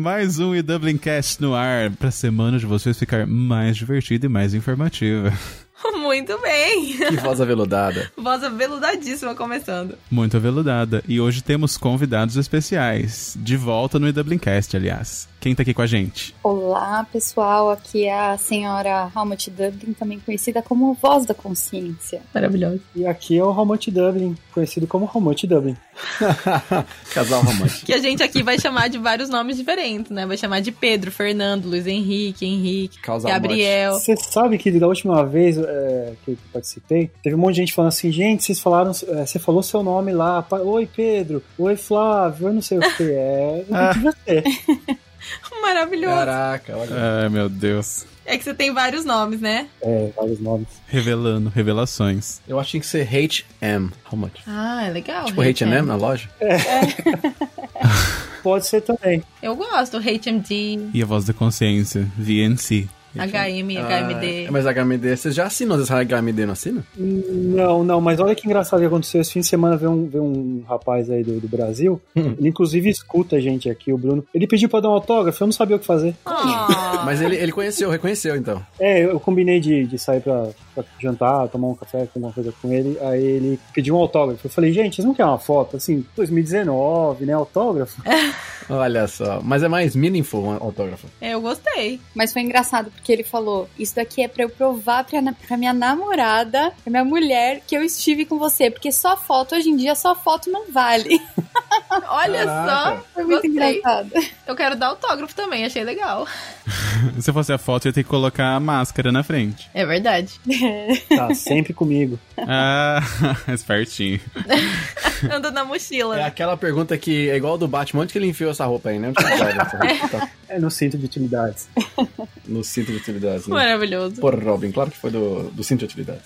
Mais um e Dublin Cast no ar, pra semana de vocês ficar mais divertida e mais informativa. Muito bem. Que voz aveludada. Voz aveludadíssima começando. Muito aveludada. E hoje temos convidados especiais. De volta no Dublincast, aliás. Quem tá aqui com a gente? Olá, pessoal. Aqui é a senhora Helmut Dublin, também conhecida como Voz da Consciência. Maravilhoso. E aqui é o Helmut Dublin, conhecido como Helmut Dublin. Casal romântico. Que a gente aqui vai chamar de vários nomes diferentes, né? Vai chamar de Pedro, Fernando, Luiz Henrique, Henrique, Gabriel. Você sabe que da última vez é, que eu participei, teve um monte de gente falando assim, gente, vocês falaram, é, você falou seu nome lá, oi Pedro, oi Flávio, eu não sei o que é, eu ser. Maravilhoso. Caraca, olha. Ai, meu Deus. É que você tem vários nomes, né? É, vários nomes. Revelando, revelações. Eu acho que tinha que ser H&M. How much? Ah, é legal. Tipo H&M na loja? Pode ser também. Eu gosto. HMD, E a voz da consciência, VNC. HM, HMD. Ah, mas HMD, você já assinou esse HMD, não assina? Não, não, mas olha que engraçado que aconteceu. Esse fim de semana veio um, veio um rapaz aí do, do Brasil, Hum. ele inclusive escuta a gente aqui, o Bruno. Ele pediu pra dar um autógrafo, eu não sabia o que fazer. Ah. Mas ele, ele conheceu, reconheceu então. É, eu combinei de, de sair pra, pra jantar, tomar um café, tomar uma coisa com ele. Aí ele pediu um autógrafo. Eu falei, gente, vocês não querem uma foto? Assim, 2019, né? Autógrafo? Olha só. Mas é mais meaningful um autógrafo. É, eu gostei. Mas foi engraçado, porque ele falou: Isso daqui é pra eu provar pra, pra minha namorada, pra minha mulher, que eu estive com você. Porque só foto, hoje em dia, só foto não vale. Olha Caraca. só. Foi muito Gostei. engraçado. Eu quero dar autógrafo também, achei legal. Se fosse a foto, eu ia ter que colocar a máscara na frente. É verdade. Tá sempre comigo. Ah, espertinho. Anda na mochila. É aquela pergunta que é igual do Batman. Onde que ele enfiou essa roupa aí, né? Tá É no centro de utilidades. no cinto de utilidades, né? Maravilhoso. Porra, Robin, claro que foi do, do cinto de utilidades.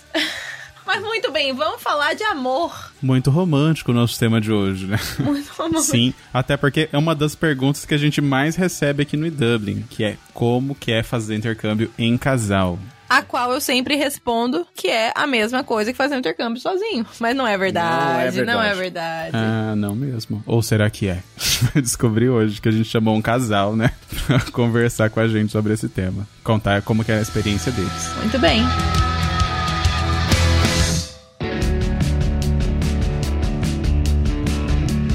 Mas muito bem, vamos falar de amor. Muito romântico o nosso tema de hoje, né? Muito amor. Sim, até porque é uma das perguntas que a gente mais recebe aqui no Dublin, que é como que é fazer intercâmbio em casal. A qual eu sempre respondo que é a mesma coisa que fazer um intercâmbio sozinho. Mas não é verdade, não é verdade. Ah, não mesmo. Ou será que é? Vai descobrir hoje que a gente chamou um casal, né? Pra conversar com a gente sobre esse tema. Contar como que é a experiência deles. Muito bem.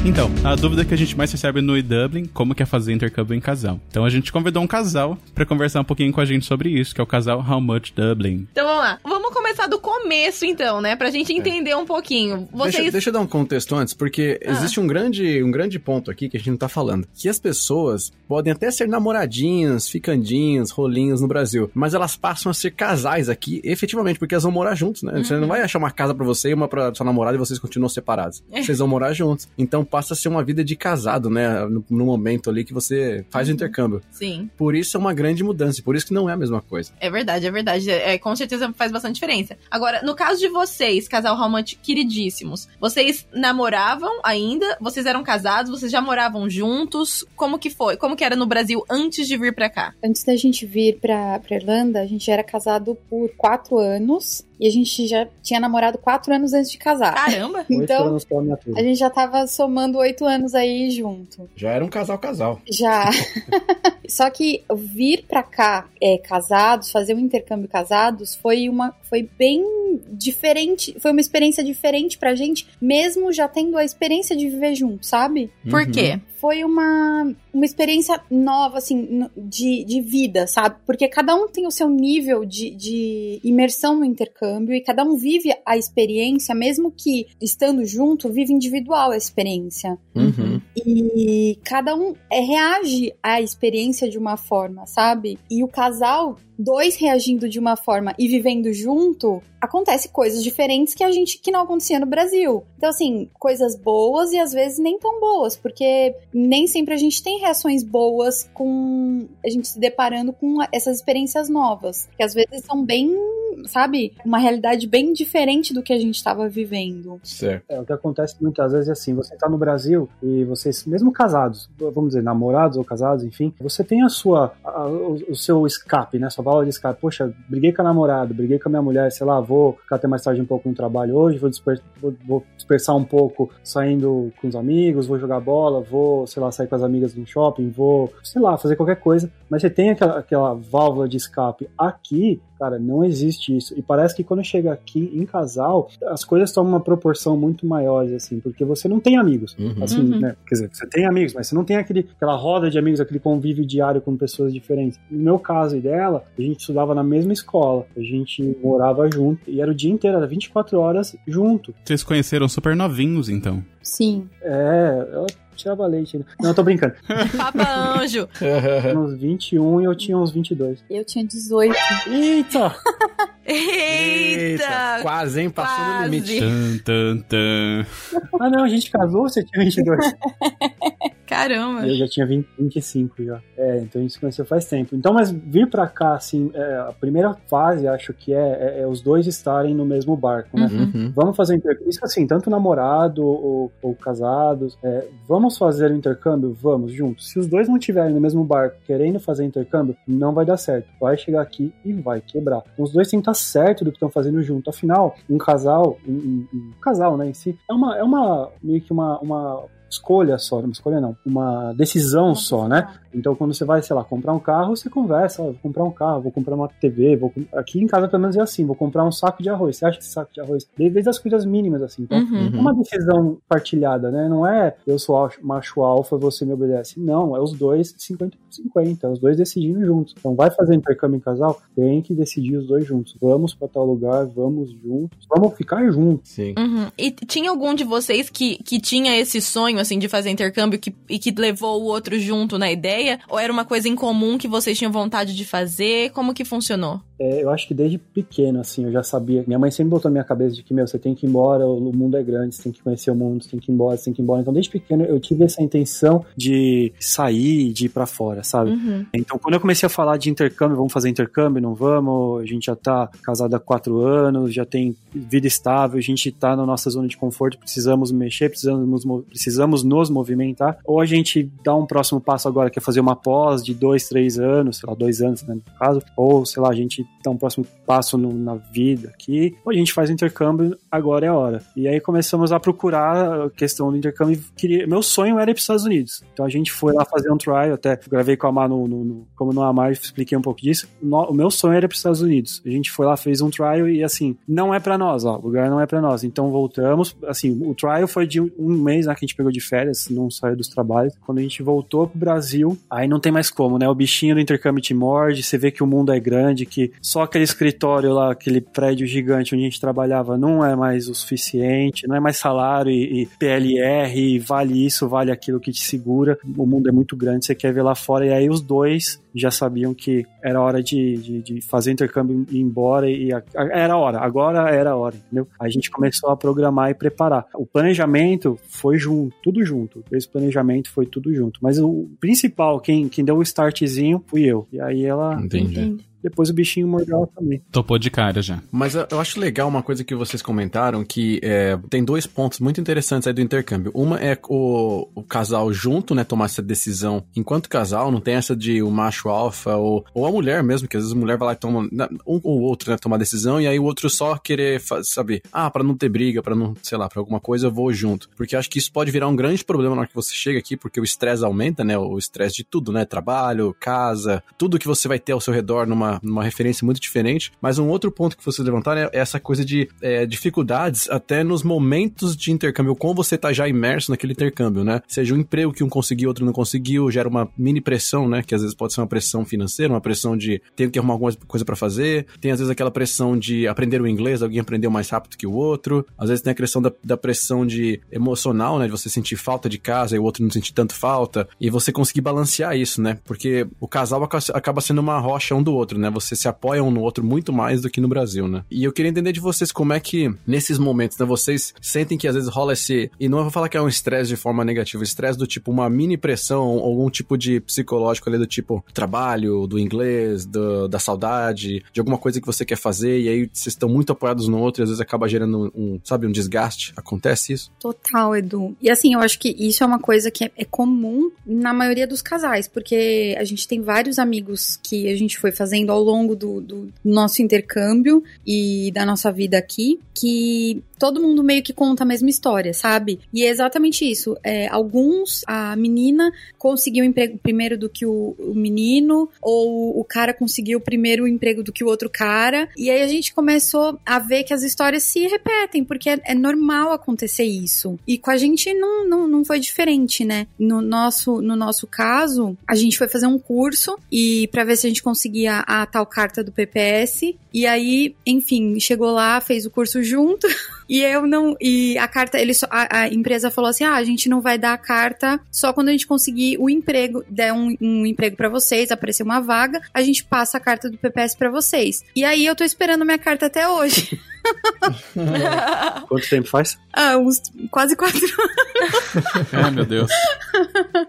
Então, a dúvida que a gente mais recebe no Dublin, como que é fazer intercâmbio em casal. Então a gente convidou um casal pra conversar um pouquinho com a gente sobre isso, que é o casal How Much Dublin. Então vamos lá. Vamos começar do começo, então, né? Pra gente entender um pouquinho. Vocês. Deixa, deixa eu dar um contexto antes, porque Ah. existe um grande, um grande ponto aqui que a gente não tá falando. Que as pessoas podem até ser namoradinhas, ficandinhas, rolinhas no Brasil, mas elas passam a ser casais aqui, efetivamente, porque elas vão morar juntos, né? Você não vai achar uma casa pra você e uma pra sua namorada e vocês continuam separados. É. Vocês vão morar juntos. Então passa a ser uma vida de casado, né? No, no momento ali que você faz o intercâmbio. Sim, Por isso é uma grande mudança, e por isso que não é a mesma coisa. é verdade, é verdade. É, com certeza faz bastante diferença. Agora, no caso de vocês, casal romântico queridíssimos, vocês namoravam ainda? Vocês eram casados? Vocês já moravam juntos? Como que foi? Como que era no Brasil antes de vir pra cá? Antes da gente vir pra, pra Irlanda, a gente era casado por quatro anos. E a gente já tinha namorado quatro anos antes de casar. Caramba! Oito Então, a gente já tava somando oito anos aí junto. Já era um casal-casal. Já. Só que vir pra cá é, casados, fazer um intercâmbio casados, foi uma foi bem diferente, foi uma experiência diferente pra gente, mesmo já tendo a experiência de viver junto, sabe? Por Uhum. quê? Foi uma, uma experiência nova, assim, de, de vida, sabe? Porque cada um tem o seu nível de, de imersão no intercâmbio e cada um vive a experiência, mesmo que estando junto, vive individual a experiência. Uhum. E cada um é, reage à experiência de uma forma, sabe? E o casal, dois reagindo de uma forma e vivendo junto, acontece coisas diferentes que a gente que não acontecia no Brasil. Então assim, coisas boas e às vezes nem tão boas, porque nem sempre a gente tem reações boas com a gente se deparando com essas experiências novas, que às vezes são bem sabe, uma realidade bem diferente do que a gente estava vivendo. Certo. É, o que acontece muitas vezes é assim, você tá no Brasil e vocês, mesmo casados, vamos dizer, namorados ou casados, enfim, você tem a sua, a- o, o seu escape, né, sua válvula de escape. Poxa, briguei com a namorada, briguei com a minha mulher, sei lá, vou ficar até mais tarde um pouco no trabalho hoje, vou, disper- vou- vou dispersar um pouco saindo com os amigos, vou jogar bola, vou, sei lá, sair com as amigas no shopping, vou, sei lá, fazer qualquer coisa, mas você tem aquela, aquela válvula de escape. Aqui, cara, não existe isso. E parece que quando chega aqui em casal, as coisas tomam uma proporção muito maiores, assim, porque você não tem amigos. Uhum. Assim, Uhum. né? Quer dizer, você tem amigos, mas você não tem aquele, aquela roda de amigos, aquele convívio diário com pessoas diferentes. No meu caso e dela, a gente estudava na mesma escola, a gente morava junto, e era o dia inteiro, era 24 horas junto. Vocês conheceram super novinhos, então. Sim. É, ela tirava leite. ainda. Não, eu tô brincando. Papa Anjo. Uns 21 e eu tinha uns 22. Eu tinha 18. Eita! Eita! Quase, hein? Passou no limite. Tan, tan, tan. Ah, não, a gente casou, você tinha 22. Caramba. Eu já tinha 20, 25 já. É, então a gente se conheceu faz tempo. Então, mas vir pra cá, assim, é, a primeira fase, acho que é, é- é os dois estarem no mesmo barco, né? Uhum. Vamos fazer intercâmbio. Isso assim, tanto namorado ou, ou casados. é, vamos fazer o intercâmbio? Vamos, juntos. Se os dois não estiverem no mesmo barco querendo fazer intercâmbio, não vai dar certo. Vai chegar aqui e vai quebrar. Então os dois têm que estar certo do que estão fazendo junto. Afinal, um casal, um, um- um casal, né, em si, é uma, é uma meio que uma, uma escolha só, uma escolha não, uma decisão só, né? Então, quando você vai, sei lá, comprar um carro, você conversa, vou comprar um carro, vou comprar uma TV, vou aqui em casa pelo menos é assim, vou comprar um saco de arroz. Você acha que esse saco de arroz, desde as coisas mínimas assim. Então, Uhum. é uma decisão partilhada, né? Não é eu sou macho alfa, você me obedece. Não, é os dois 50 por 50, é os dois decidindo juntos. Então, vai fazer intercâmbio em casal, tem que decidir os dois juntos. Vamos pra tal lugar, vamos juntos, vamos ficar juntos. Sim. Uhum. E tinha algum de vocês que, que tinha esse sonho, assim, de fazer intercâmbio que, e que levou o outro junto na ideia? Ou era uma coisa em comum que vocês tinham vontade de fazer? Como que funcionou? É, eu acho que desde pequeno, assim, eu já sabia. Minha mãe sempre botou na minha cabeça de que, meu, você tem que ir embora, o mundo é grande, você tem que conhecer o mundo, você tem que ir embora, você tem que ir embora. Então, desde pequeno, eu tive essa intenção de sair, de ir pra fora, sabe? Uhum. Então, quando eu comecei a falar de intercâmbio, vamos fazer intercâmbio, não vamos? A gente já tá casado há quatro anos, já tem vida estável, a gente tá na nossa zona de conforto, precisamos mexer, precisamos, precisamos nos movimentar. Ou a gente dá um próximo passo agora, que é fazer uma pós de dois, três anos, sei lá, dois anos, né, no caso. Ou, sei lá, a gente dá um próximo passo no- na vida aqui. Ou a gente faz o intercâmbio, agora é a hora. E aí começamos a procurar a questão do intercâmbio. Queria, meu sonho era ir para os Estados Unidos. Então a gente foi lá fazer um trial, até gravei com a Mar no, no- no- como no Amar, expliquei um pouco disso. No- o meu sonho era para os Estados Unidos. A gente foi lá, fez um trial e assim, não é para nós, ó, o lugar não é para nós. Então voltamos, assim, o trial foi de um, um mês, né, que a gente pegou de férias, não saiu dos trabalhos. Quando a gente voltou pro Brasil, aí não tem mais como, né? O bichinho do intercâmbio te morde, você vê que o mundo é grande, que só aquele escritório lá, aquele prédio gigante onde a gente trabalhava não é mais o suficiente, não é mais salário e, e PLR, e vale isso, vale aquilo que te segura. O mundo é muito grande, você quer ver lá fora. E aí os dois já sabiam que era hora de, de, de fazer intercâmbio e ir embora e a- a- era a hora, agora era a hora, entendeu? A gente começou a programar e preparar. O planejamento foi junto, tudo junto. Esse planejamento foi tudo junto. Mas o principal, quem, quem deu o startzinho, fui eu. E aí ela, Entendi. Depois o bichinho mordeu ela também. Topou de cara já. Mas eu acho legal uma coisa que vocês comentaram, que é, tem dois pontos muito interessantes aí do intercâmbio. Uma é o, o casal junto, né, tomar essa decisão enquanto casal, não tem essa de o macho alfa ou, ou a mulher mesmo, que às vezes a mulher vai lá e toma, um ou outro, né, tomar decisão, e aí o outro só querer saber, ah, pra não ter briga, pra não, sei lá, pra alguma coisa eu vou junto. Porque eu acho que isso pode virar um grande problema na hora que você chega aqui, porque o estresse aumenta, né, o estresse de tudo, né, trabalho, casa, tudo que você vai ter ao seu redor numa, numa referência muito diferente. Mas um outro ponto que vocês levantaram é essa coisa de é, dificuldades até nos momentos de intercâmbio, como você tá já imerso naquele intercâmbio, né? Seja um emprego que um conseguiu, outro não conseguiu, gera uma mini pressão, né? Que às vezes pode ser uma pressão financeira, uma pressão de tenho que arrumar alguma coisa pra fazer. Tem às vezes aquela pressão de aprender o inglês, alguém aprendeu mais rápido que o outro. Às vezes tem a questão da, da pressão de emocional, né? De você sentir falta de casa e o outro não sentir tanto falta. E você conseguir balancear isso, né? Porque o casal aca- acaba sendo uma rocha um do outro, né? Você se apoia um no outro muito mais do que no Brasil, né? E eu queria entender de vocês como é que, nesses momentos, né, vocês sentem que às vezes rola esse. E não vou falar que é um estresse de forma negativa, estresse do tipo uma mini pressão, algum tipo de psicológico ali do tipo trabalho, do inglês, do, da saudade, de alguma coisa que você quer fazer, e aí vocês estão muito apoiados no outro e às vezes acaba gerando um, sabe, um desgaste. Acontece isso? Total, Edu. E assim, eu acho que isso é uma coisa que é, é comum na maioria dos casais, porque a gente tem vários amigos que a gente foi fazendo ao longo do, do nosso intercâmbio e da nossa vida aqui, que todo mundo meio que conta a mesma história, sabe? E é exatamente isso. É, alguns, a menina conseguiu emprego primeiro do que o, o, menino, ou o cara conseguiu primeiro o emprego do que o outro cara. E aí a gente começou a ver que as histórias se repetem, porque é, é normal acontecer isso. E com a gente não, não, não foi diferente, né? No nosso, no nosso caso, a gente foi fazer um curso e para ver se a gente conseguia a tal carta do PPS. E aí, enfim, chegou lá, fez o curso junto. E eu não. E a carta, ele a, a, empresa falou assim: ah, a gente não vai dar a carta só quando a gente conseguir o emprego, der um, um emprego para vocês, aparecer uma vaga, a gente passa a carta do PPS para vocês. E aí eu tô esperando minha carta até hoje. Quanto tempo faz? Ah, uns quase quatro anos. Ai, meu Deus.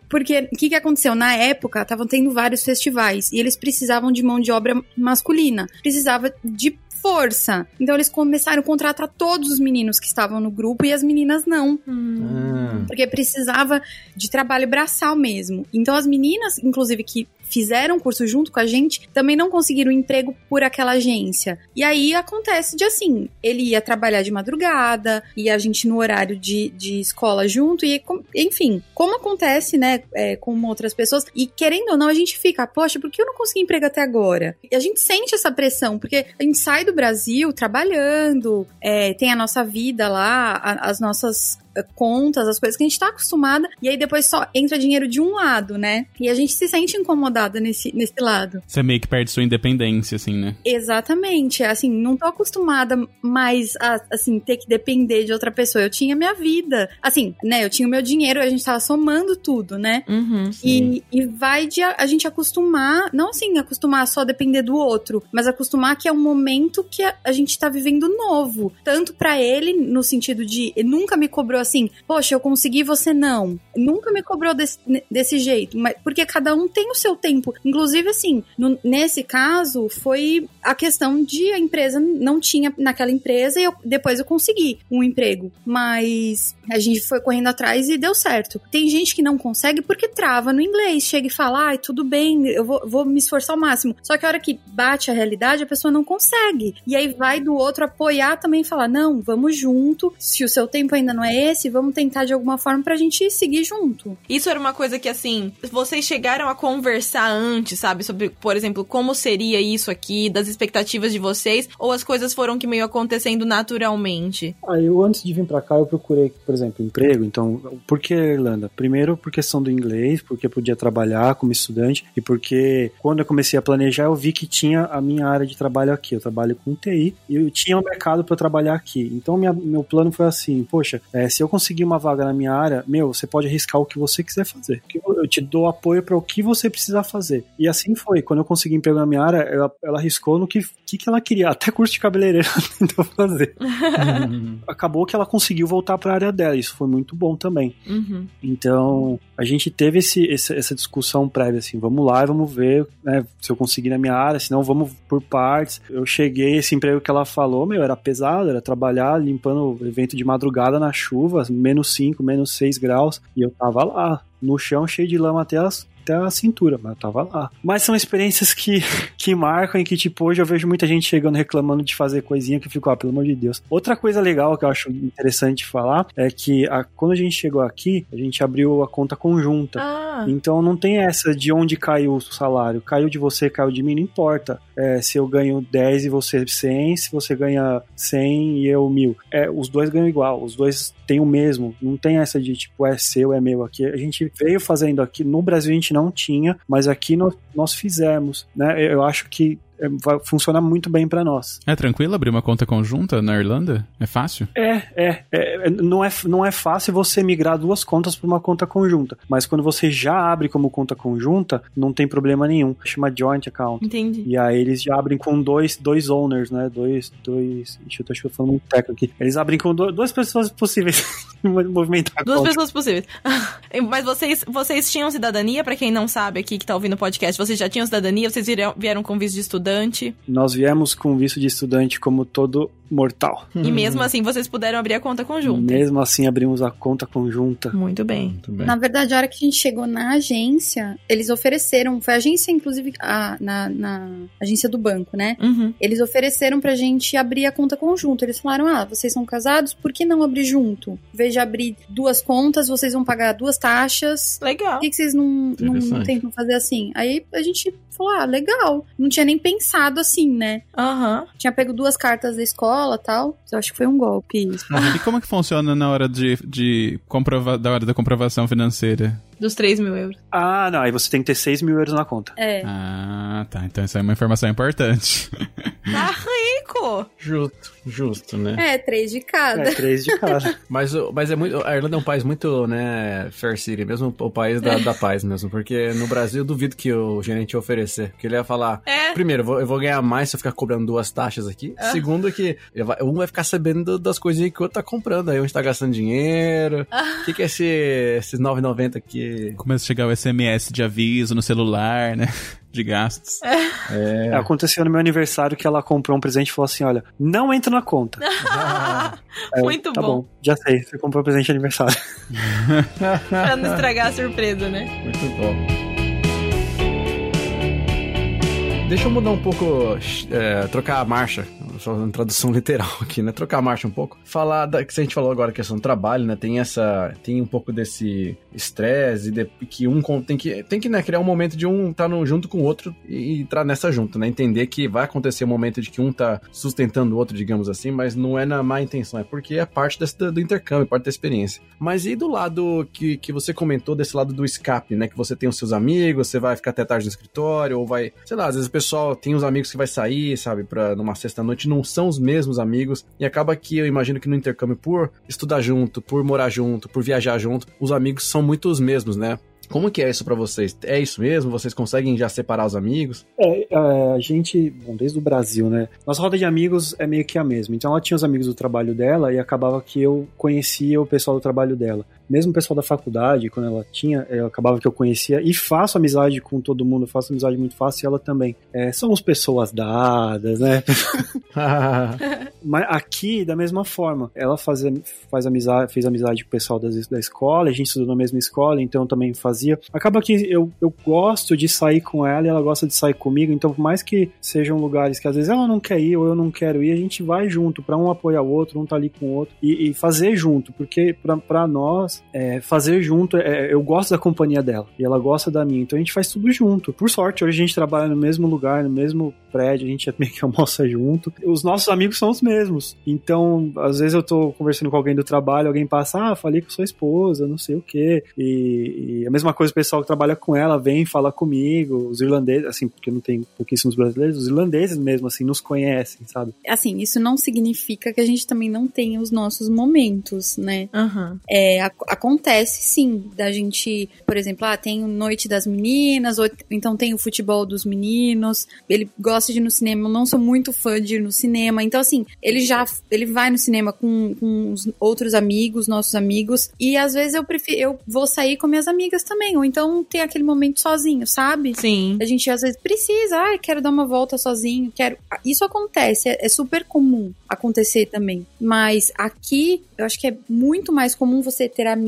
Porque o que, que aconteceu? Na época, estavam tendo vários festivais e eles precisavam de mão de obra masculina. Precisava de força. Então eles começaram a contratar todos os meninos que estavam no grupo e as meninas não. Hum. Porque precisava de trabalho braçal mesmo. Então as meninas, inclusive, que fizeram curso junto com a gente também não conseguiram emprego por aquela agência. E aí acontece de assim, ele ia trabalhar de madrugada e a gente no horário de, de escola junto e enfim, como acontece, né, é, com outras pessoas e querendo ou não a gente fica, poxa, por que eu não consegui emprego até agora? E a gente sente essa pressão porque a gente sai do Brasil trabalhando, é, tem a nossa vida lá, a, as nossas contas, as coisas que a gente tá acostumada, e aí depois só entra dinheiro de um lado, né? E a gente se sente incomodada nesse, nesse lado. Você meio que perde sua independência, assim, né? Exatamente. Assim, não tô acostumada mais a, assim, ter que depender de outra pessoa. Eu tinha minha vida. Assim, né? Eu tinha o meu dinheiro, a gente tava somando tudo, né? Uhum, e, e vai de a, a, gente acostumar, não assim, acostumar só depender do outro, mas acostumar que é um momento que a, a gente tá vivendo novo. Tanto para ele, no sentido de nunca me cobrou assim, poxa, eu consegui, você não. Nunca me cobrou desse, desse jeito, mas porque cada um tem o seu tempo. Inclusive, assim, no, nesse caso, foi a questão de a empresa não tinha naquela empresa e eu, depois eu consegui um emprego. Mas a gente foi correndo atrás e deu certo. Tem gente que não consegue porque trava no inglês, chega e fala, ai, tudo bem, eu vou, vou me esforçar ao máximo. Só que a hora que bate a realidade, a pessoa não consegue. E aí vai do outro apoiar também e falar, não, vamos junto. Se o seu tempo ainda não é esse, vamos tentar de alguma forma pra gente seguir junto. Isso era uma coisa que, assim, vocês chegaram a conversar antes, sabe? Sobre, por exemplo, como seria isso aqui, das expectativas de vocês, ou as coisas foram que meio acontecendo naturalmente? Ah, eu antes de vir pra cá, eu procurei, por exemplo, emprego. Então, por que Irlanda? Primeiro, por questão do inglês, porque podia trabalhar como estudante, e porque quando eu comecei a planejar, eu vi que tinha a minha área de trabalho aqui. Eu trabalho com TI e eu tinha um mercado para trabalhar aqui. Então, minha, meu plano foi assim: poxa, é, se eu conseguir uma vaga na minha área, meu, você pode arriscar o que você quiser fazer. Eu te dou apoio para o que você precisar fazer. E assim foi. Quando eu consegui emprego na minha área, ela, ela arriscou no que, que, que ela queria. Até curso de cabeleireiro ela tentou fazer. Acabou que ela conseguiu voltar para a área dela. Isso foi muito bom também. Uhum. Então, a gente teve esse, esse, essa discussão prévia, assim, vamos lá e vamos ver né, se eu conseguir na minha área, senão vamos por partes. Eu cheguei, esse emprego que ela falou, meu, era pesado, era trabalhar limpando o evento de madrugada na chuva, menos 5, menos 6 graus, e eu tava lá, no chão cheio de lama até as até a cintura, mas eu tava lá. Mas são experiências que, que marcam e que, tipo, hoje eu vejo muita gente chegando reclamando de fazer coisinha que eu fico, ah, pelo amor de Deus. Outra coisa legal que eu acho interessante falar é que a, quando a gente chegou aqui, a gente abriu a conta conjunta. Ah. Então não tem essa de onde caiu o salário. Caiu de você, caiu de mim, não importa. É, se eu ganho 10 e você 100, se você ganha 100 e eu mil. É, os dois ganham igual, os dois têm o mesmo. Não tem essa de, tipo, é seu, é meu aqui. A gente veio fazendo aqui, no Brasil a gente não tinha, mas aqui nós, nós fizemos, né? Eu acho que vai funcionar muito bem para nós. É tranquilo abrir uma conta conjunta na Irlanda? É fácil? É, é, é, não é, não é fácil você migrar duas contas para uma conta conjunta, mas quando você já abre como conta conjunta, não tem problema nenhum. Chama joint account. Entendi. E aí eles já abrem com dois, dois owners, né? Dois, dois. Deixa eu, acho que eu tô falando muito técnico aqui. Eles abrem com do, duas pessoas possíveis movimentar a Duas conta. pessoas possíveis. Mas vocês, vocês tinham cidadania, pra quem não sabe aqui que tá ouvindo o podcast, vocês já tinham cidadania? Vocês vieram, vieram com visto de estudante? Nós viemos com visto de estudante como todo mortal. E mesmo assim vocês puderam abrir a conta conjunta. Mesmo assim, abrimos a conta conjunta. Muito bem. Muito bem. Na verdade, a hora que a gente chegou na agência, eles ofereceram, foi a agência, inclusive, a- na, na agência do banco, né? Uhum. Eles ofereceram pra gente abrir a conta conjunto. Eles falaram: ah, vocês são casados, por que não abrir junto? Em vez de abrir duas contas, vocês vão pagar duas taxas. Legal. Por que, que vocês não, não, não tentam fazer assim? Aí a gente falou: ah, legal. Não tinha nem pensado assim, né? Aham. Tinha pego duas cartas da escola tal. Eu acho que foi um golpe isso. E como que funciona na hora de, de comprova da hora da comprovação financeira? Dos 3 mil euros. Ah, não, aí você tem que ter 6 mil euros na conta. É. Ah, tá. Então essa é uma informação importante. Tá rico! Justo, justo, né? É, três de cada. É, três de cada. Mas, o- mas é muito. A Irlanda é um país muito, né, fair city, mesmo o país da, da paz mesmo. Porque no Brasil eu duvido que o gerente ia oferecer. Porque ele ia falar. É. Primeiro, eu vou, eu vou ganhar mais se eu ficar cobrando duas taxas aqui. Segundo, que vai- um vai ficar sabendo das coisinhas que o outro tá comprando. Aí onde tá gastando dinheiro. O que, que é esse, esses 9,90 aqui? Começa a chegar o SMS de aviso no celular, né? De gastos. É. Aconteceu no meu aniversário que ela comprou um presente e falou assim: olha, não entra na conta. Aí eu, Muito tá bom. bom. Já sei, você comprou um presente de aniversário. pra não estragar a surpresa, né? Muito bom. Deixa eu mudar um pouco, é, trocar a marcha, uma tradução literal aqui, né? Trocar a marcha um pouco. Falar da que a gente falou agora, questão do trabalho, né? Tem essa, tem um pouco desse estresse e de, que um tem que, tem que né, criar um momento de um estar no, junto com o outro e, entrar nessa junto, né? Entender que vai acontecer um momento de que um tá sustentando o outro, digamos assim, mas não é na má intenção, é porque é parte desse, do intercâmbio, parte da experiência. Mas e do lado que, que você comentou, desse lado do escape, né? Que você tem os seus amigos, você vai ficar até tarde no escritório, ou vai, sei lá, às vezes o pessoal tem os amigos que vai sair, sabe, pra numa sexta-noite, não são os mesmos amigos, e acaba que eu imagino que no intercâmbio, por estudar junto, por morar junto, por viajar junto, os amigos são muito os mesmos, né? Como que é isso pra vocês? É isso mesmo? Vocês conseguem já separar os amigos? É, é, a gente, bom, desde o Brasil, né? Nossa roda de amigos é meio que a mesma. Então ela tinha os amigos do trabalho dela e acabava que eu conhecia o pessoal do trabalho dela. Mesmo o pessoal da faculdade, quando ela tinha, eu acabava que eu conhecia e faço amizade com todo mundo, faço amizade muito fácil e ela também. É, somos pessoas dadas, né? Mas aqui, da mesma forma, ela faz, faz amizade, fez amizade com o pessoal das, da escola, a gente estudou na mesma escola, então eu também fazia. Acaba que eu, eu gosto de sair com ela e ela gosta de sair comigo, então por mais que sejam lugares que às vezes ela não quer ir ou eu não quero ir, a gente vai junto, pra um apoiar o outro, um tá ali com o outro e, e fazer junto, porque pra, pra é, fazer junto, é, eu gosto da companhia dela e ela gosta da minha, então a gente faz tudo junto. Por sorte, hoje a gente trabalha no mesmo lugar, no mesmo prédio, a gente meio que almoça junto. Os nossos amigos são os mesmos. Então, às vezes eu tô conversando com alguém do trabalho, alguém passa, ah, falei com sua esposa, não sei o quê. E, e a mesma coisa o pessoal que trabalha com ela vem falar comigo, os irlandeses, assim, porque não tem pouquíssimos brasileiros, os irlandeses mesmo, assim, nos conhecem, sabe? Assim, isso não significa que a gente também não tenha os nossos momentos, né? Aham. É, ac- acontece sim, da gente, por exemplo, ah, tem Noite das Meninas, ou então tem o futebol dos meninos, ele gosta de ir no cinema, eu não sou muito fã de ir no cinema, então assim, ele já, ele vai no cinema com, com os outros amigos, nossos amigos, e às vezes eu prefiro, eu vou sair com minhas amigas também, ou então tem aquele momento sozinho, sabe? Sim. A gente às vezes precisa, ah, quero dar uma volta sozinho, quero. Isso acontece, é, é super comum acontecer também. Mas aqui, eu acho que é muito mais comum você ter amigos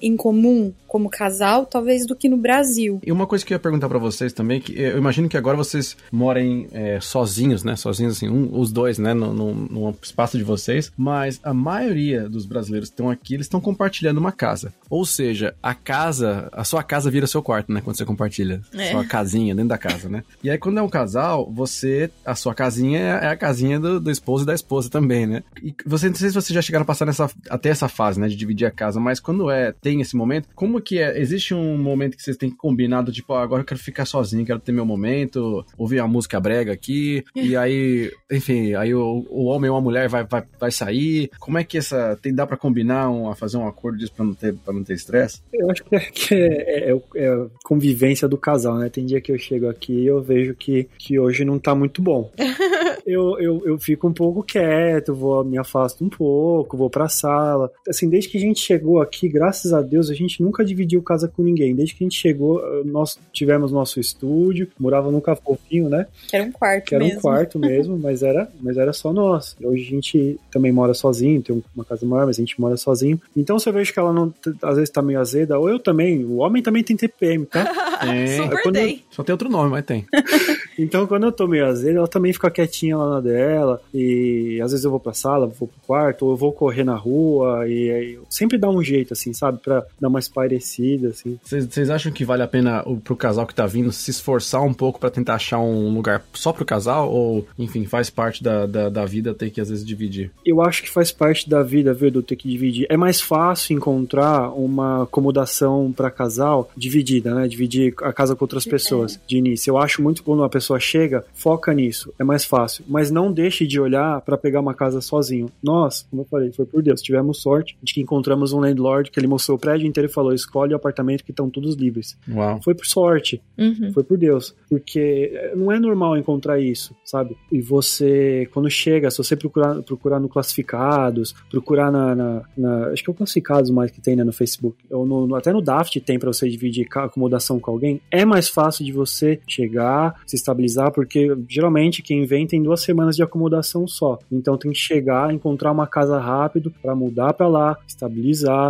em comum como casal, talvez, do que no Brasil. E uma coisa que eu ia perguntar pra vocês também, que eu imagino que agora vocês morem é, sozinhos, né? Sozinhos, assim, um- os dois, né? No, no, no espaço de vocês. Mas a maioria dos brasileiros que estão aqui, eles estão compartilhando uma casa. Ou seja, a casa, a sua casa vira seu quarto, né? Quando você compartilha É. sua casinha dentro da casa, né? E aí, quando é um casal, você, a sua casinha é a casinha do, do esposo e da esposa também, né? E você, não sei se vocês já chegaram a passar nessa, até essa fase, né? De dividir a casa, mas mas quando é, tem esse momento, como que é? Existe um momento que vocês têm combinado, tipo, ah, agora eu quero ficar sozinho, quero ter meu momento, ouvir uma música brega aqui, e aí, enfim, aí o, o homem ou a mulher vai, vai, vai sair. Como é que essa. Tem, dá pra combinar, um, a fazer um acordo disso pra não ter, pra não ter estresse? Eu acho que, é, que é, é, é, a convivência do casal, né? Tem dia que eu chego aqui e eu vejo que, que hoje não tá muito bom. eu, eu, eu fico um pouco quieto, vou me afasto um pouco, vou pra sala. Assim, desde que a gente chegou aqui, graças a Deus, a gente nunca dividiu casa com ninguém. Desde que a gente chegou, nós tivemos nosso estúdio, morava num fofinho, né? Que era um quarto que era mesmo. um quarto mesmo, mas era, mas era só nós. Hoje a gente também mora sozinho, tem uma casa maior, mas a gente mora sozinho. Então se eu vejo que ela não, às vezes tá meio azeda, ou eu também, o homem também tem TPM, tá? É. Quando tem. Só tem outro nome, mas tem. Então, quando eu tô meio azedo, ela também fica quietinha lá na dela. E às vezes eu vou pra sala, vou pro quarto, ou eu vou correr na rua. E aí eu sempre dá um jeito, assim, sabe? Pra dar uma espairecida, assim. Vocês acham que vale a pena o- pro casal que tá vindo se esforçar um pouco pra tentar achar um lugar só pro casal? Ou, enfim, faz parte da, da, da vida ter que às vezes dividir? Eu acho que faz parte da vida, viu, do ter que dividir. É mais fácil encontrar uma acomodação pra casal dividida, né? Dividir a casa com outras pessoas de início. Eu acho muito quando uma pessoa chega, foca nisso, é mais fácil. Mas não deixe de olhar pra pegar uma casa sozinho. Nós, como eu falei, foi por Deus, tivemos sorte de que encontramos um landlord que ele mostrou o prédio inteiro e falou: escolhe o apartamento que estão todos livres. Uau. Foi por sorte. Uhum. Foi por Deus. Porque não é normal encontrar isso, sabe? E você, quando chega, se você procurar, procurar no classificados, procurar na, na- na- Acho que é o classificados mais que tem né, no Facebook. Ou no- no- até no Daft tem pra você dividir acomodação com alguém. É mais fácil de você chegar, se estabilizar, porque geralmente quem vem tem duas semanas de acomodação só. Então tem que chegar, encontrar uma casa rápido pra mudar pra lá, estabilizar,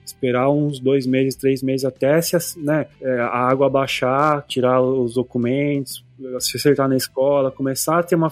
esperar uns dois meses, três meses até se né, é, a água baixar, tirar os documentos, se acertar na escola, começar a ter uma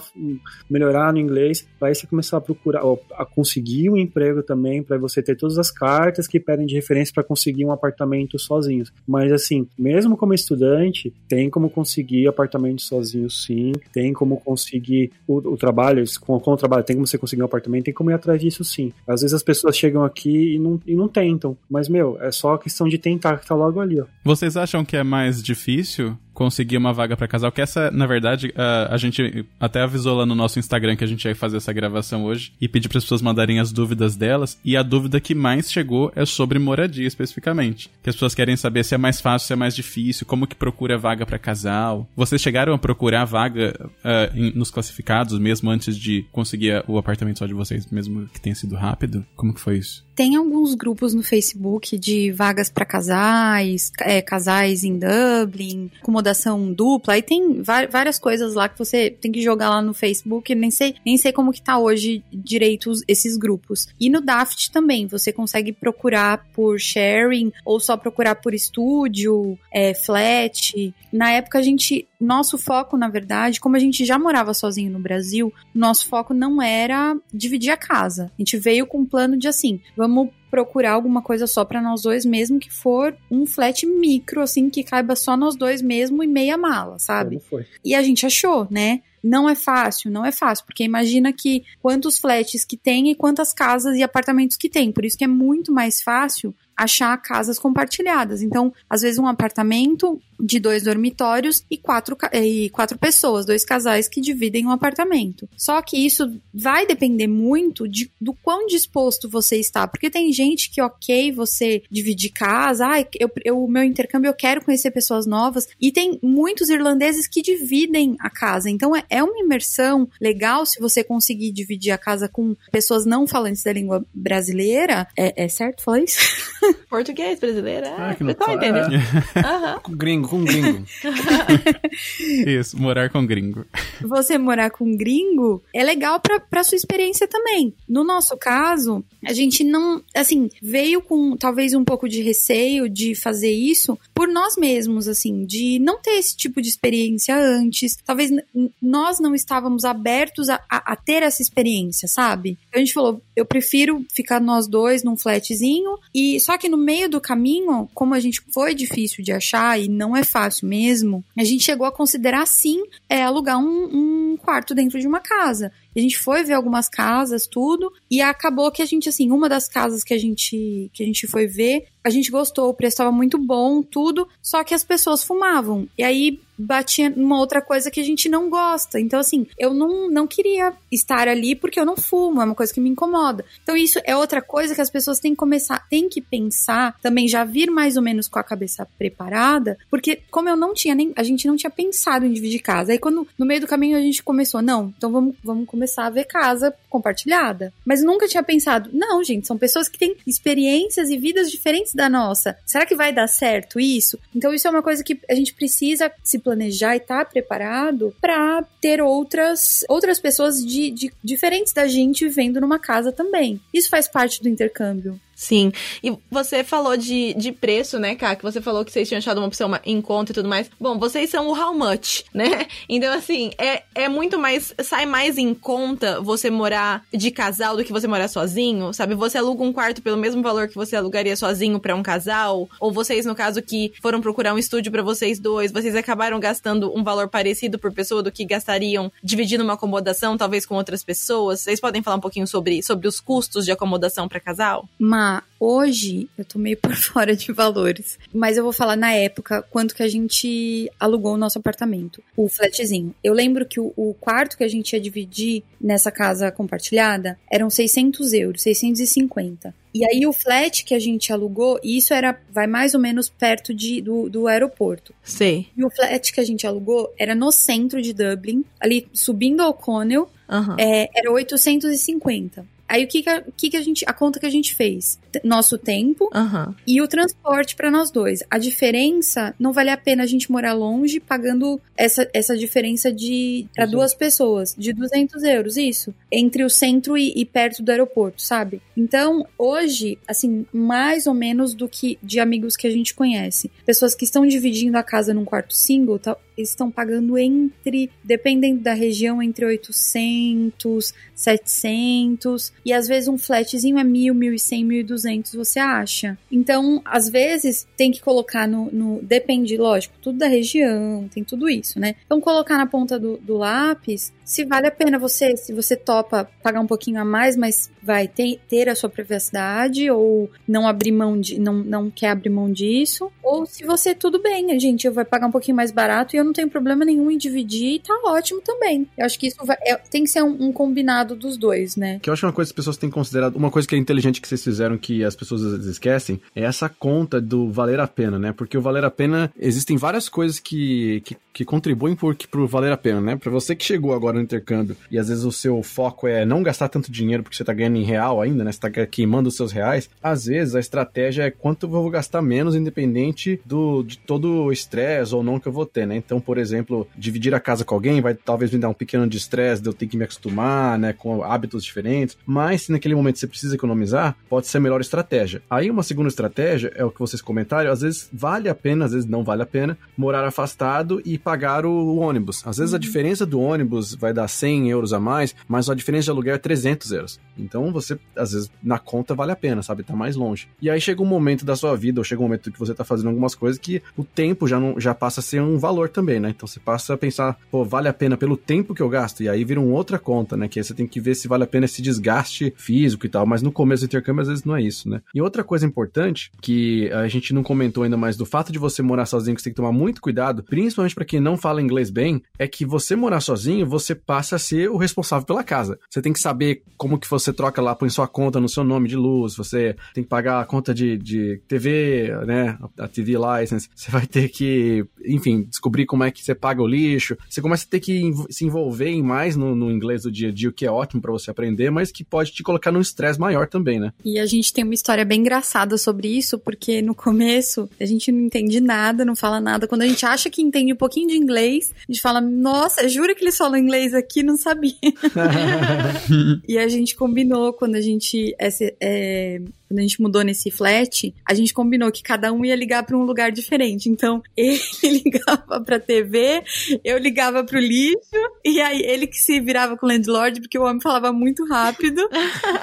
melhorar no inglês, para aí você começar a procurar, a conseguir um emprego também, para você ter todas as cartas que pedem de referência para conseguir um apartamento sozinho. Mas assim, mesmo como estudante, tem como conseguir apartamento sozinho, sim. Tem como conseguir o, o trabalho, com, com o trabalho, tem como você conseguir um apartamento, tem como ir atrás disso, sim. Às vezes as pessoas chegam aqui e não, e não tentam, mas meu, é só questão de tentar, que tá logo ali, ó. Vocês acham que é mais difícil conseguir uma vaga pra casal? Que essa, na verdade, a, a gente até avisou lá no nosso Instagram que a gente ia fazer essa gravação hoje e pedir para as pessoas mandarem as dúvidas delas. E a dúvida que mais chegou é sobre moradia especificamente. Que as pessoas querem saber se é mais fácil, se é mais difícil, como que procura vaga pra casal. Vocês chegaram a procurar vaga ah, em- nos classificados mesmo antes de conseguir o apartamento só de vocês, mesmo que tenha sido rápido? Como que foi isso? Tem alguns grupos no Facebook de vagas para casais, é, casais em Dublin, acomodação dupla, aí tem várias coisas lá que você tem que jogar lá no Facebook, nem sei, nem sei como que tá hoje direito esses grupos. E no Daft também, você consegue procurar por sharing ou só procurar por estúdio, é, flat. Na época a gente, nosso foco na verdade, como a gente já morava sozinho no Brasil, nosso foco não era dividir a casa. A gente veio com um plano de assim, vamos procurar alguma coisa só pra nós dois, mesmo que for um flat micro, assim, que caiba só nós dois mesmo e meia mala, sabe? Como foi? E a gente achou, né? Não é fácil, não é fácil, porque imagina que quantos flats que tem e quantas casas e apartamentos que tem. Por isso que é muito mais fácil achar casas compartilhadas. Então, às vezes um apartamento de dois dormitórios e quatro, e quatro pessoas, dois casais que dividem um apartamento. Só que isso vai depender muito de, do quão disposto você está, porque tem gente que, ok, você dividir casa, ah, eu, eu, o meu intercâmbio eu quero conhecer pessoas novas, e tem muitos irlandeses que dividem a casa. Então é, é uma imersão legal se você conseguir dividir a casa com pessoas não falantes da língua brasileira. É, é certo falar isso? Português, brasileira. Ah, Ah, que não tá tá. entendendo. Aham. Com gringo, com gringo. Isso, morar com gringo. você morar com um gringo é legal pra, pra sua experiência também. No nosso caso, a gente não, assim, veio com talvez um pouco de receio de fazer isso por nós mesmos, assim, de não ter esse tipo de experiência antes. Talvez nós não estávamos abertos a, a- a ter essa experiência, sabe? A gente falou, eu prefiro ficar nós dois num flatzinho e só que no meio do caminho, como a gente foi difícil de achar e não é fácil mesmo, a gente chegou a considerar sim é, alugar um, um quarto dentro de uma casa. E a gente foi ver algumas casas, tudo, e acabou que a gente, assim, uma das casas que a gente, que a gente foi ver, a gente gostou, o preço estava muito bom, tudo, só que as pessoas fumavam. E aí batia numa outra coisa que a gente não gosta. Então, assim, eu não, não queria estar ali porque eu não fumo, é uma coisa que me incomoda. Então, isso é outra coisa que as pessoas têm que começar, têm que pensar, também já vir mais ou menos com a cabeça preparada, porque como eu não tinha nem, a gente não tinha pensado em dividir casa. Aí quando no meio do caminho a gente começou, não, então vamos, vamos começar a ver casa compartilhada. Mas nunca tinha pensado, não, gente, são pessoas que têm experiências e vidas diferentes da nossa. Será que vai dar certo isso? Então isso é uma coisa que a gente precisa se planejar e estar tá preparado para ter outras outras pessoas de, de, diferentes da gente vivendo numa casa também. Isso faz parte do intercâmbio. Sim. E você falou de, de preço, né, Cá? Que você falou que vocês tinham achado uma opção em conta e tudo mais. Bom, vocês são o how much, né? Então, assim, é, é muito mais. Sai mais em conta você morar de casal do que você morar sozinho, sabe? Você aluga um quarto pelo mesmo valor que você alugaria sozinho para um casal. Ou vocês, no caso, que foram procurar um estúdio para vocês dois, vocês acabaram gastando um valor parecido por pessoa do que gastariam dividindo uma acomodação, talvez com outras pessoas. Vocês podem falar um pouquinho sobre, sobre os custos de acomodação para casal? Mas hoje eu tô meio por fora de valores. Mas eu vou falar na época quanto que a gente alugou o nosso apartamento, o flatzinho. Eu lembro que o, o quarto que a gente ia dividir nessa casa compartilhada eram 600 euros, 650. E aí o flat que a gente alugou, e isso era, vai mais ou menos perto de, do, do aeroporto. Sei. E o flat que a gente alugou era no centro de Dublin, ali subindo ao Connell, Uhum. é, era 850. Aí o que que a, que que a gente, a conta que a gente fez? Nosso tempo Aham. e o transporte para nós dois. A diferença não vale a pena a gente morar longe pagando essa, essa diferença de para duas pessoas de 200 euros isso entre o centro e, e perto do aeroporto, sabe? Então hoje assim mais ou menos do que de amigos que a gente conhece, pessoas que estão dividindo a casa num quarto single, tá, estão pagando entre dependendo da região entre 800 700 e às vezes um flatzinho é 1000, 1100, 1200 você acha. Então, às vezes tem que colocar no, no depende, lógico, tudo da região, tem tudo isso, né? Então, colocar na ponta do, do lápis se vale a pena você, se você topa pagar um pouquinho a mais, mas vai ter, ter a sua privacidade ou não abrir mão de, não, não quer abrir mão disso, ou se você tudo bem, gente, eu pagar um pouquinho mais barato e eu não tenho problema nenhum em dividir e tá ótimo também. Eu acho que isso vai, é- tem que ser um, um combinado dos dois, né? Que eu acho que uma coisa que as pessoas têm considerado, uma coisa que é inteligente que vocês fizeram que as pessoas às vezes esquecem, é essa conta do valer a pena, né? Porque o valer a pena, existem várias coisas que, que, que contribuem por, pro valer a pena, né? Pra você que chegou agora no intercâmbio e às vezes o seu foco é não gastar tanto dinheiro porque você tá ganhando em real ainda, né? Você tá queimando os seus reais, às vezes a estratégia é quanto eu vou gastar menos independente do, de todo o estresse ou não que eu vou ter, né? Então, por exemplo, dividir a casa com alguém vai talvez me dar um pequeno de estresse de eu ter que me acostumar, né? Com hábitos diferentes, mas se naquele momento você precisa economizar, pode ser a melhor estratégia. Aí uma segunda estratégia é o que vocês comentaram, às vezes vale a pena, às vezes não vale a pena, morar afastado e pagar o, o ônibus. Às vezes a diferença do ônibus vai dar 100 euros a mais, mas a diferença de aluguel é 300 euros. Então você, às vezes, na conta vale a pena, sabe? Tá mais longe. E aí chega um momento da sua vida, ou chega um momento que você tá fazendo algumas coisas que o tempo já, não, já passa a ser um valor também, né? Então você passa a pensar, pô, vale a pena pelo tempo que eu gasto? E aí vira uma outra conta, né? Que aí você tem que ver se vale a pena esse desgaste físico e tal. Mas no começo do intercâmbio, às vezes, não é isso, né? E outra coisa importante, que a gente não comentou ainda, mas do fato de você morar sozinho, que você tem que tomar muito cuidado, principalmente para quem não fala inglês bem, é que você morar sozinho, você passa a ser o responsável pela casa. Você tem que saber como que você troca lá, põe sua conta no seu nome de luz, você tem que pagar a conta de, de TV, né? A TV license. Você vai ter que, enfim, descobrir como é que você paga o lixo. Você começa a ter que se envolver em mais no, no inglês do dia a dia, o que é ótimo para você aprender, mas que pode te colocar num estresse maior também, né? E a gente tem uma história bem engraçada sobre isso, porque no começo a gente não entende nada, não fala nada. Quando a gente acha que entende um pouquinho de inglês, a gente fala, nossa, jura que eles falam inglês aqui? Não sabia. e a gente combinou quando a gente. esse- é, quando a gente mudou nesse flat, a gente combinou que cada um ia ligar para um lugar diferente. Então, ele ligava pra TV, eu ligava pro lixo, e aí ele que se virava com o landlord, porque o homem falava muito rápido.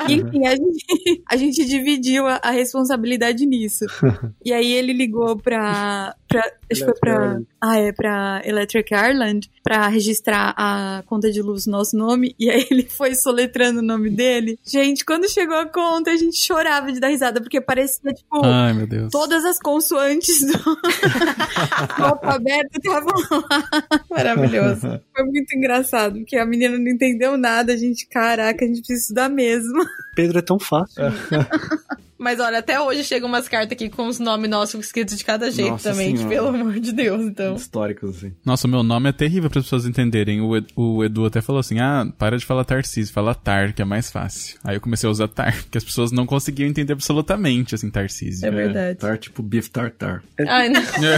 E, enfim, a gente, a gente dividiu a, a responsabilidade nisso. E aí ele ligou pra, pra. Acho que foi Electric pra. Ah, é pra Electric Ireland pra registrar a conta de luz no nosso nome. E aí ele foi soletrando o nome dele. Gente, quando chegou a conta, a gente chorava de dar risada, porque parecia, tipo. Ai, meu Deus. Todas as consoantes do, do alfabeto estavam lá. Maravilhoso. Foi muito engraçado, porque a menina não entendeu nada. A gente, caraca, a gente precisa estudar mesmo. Pedro é tão fácil. Mas olha, até hoje chegam umas cartas aqui com os nomes nossos escritos de cada jeito Nossa também, que, Senhora. pelo amor de Deus, então. Históricos, assim. Nossa, o meu nome é terrível para as pessoas entenderem. O, Ed- o Edu até falou assim: ah, para de falar Tarcísio, fala Tar, que é mais fácil. Aí eu comecei a usar Tar, porque as pessoas não conseguiam entender absolutamente, assim, Tarcísio. É verdade. Tar, tipo beef tartar. Ai, não. É.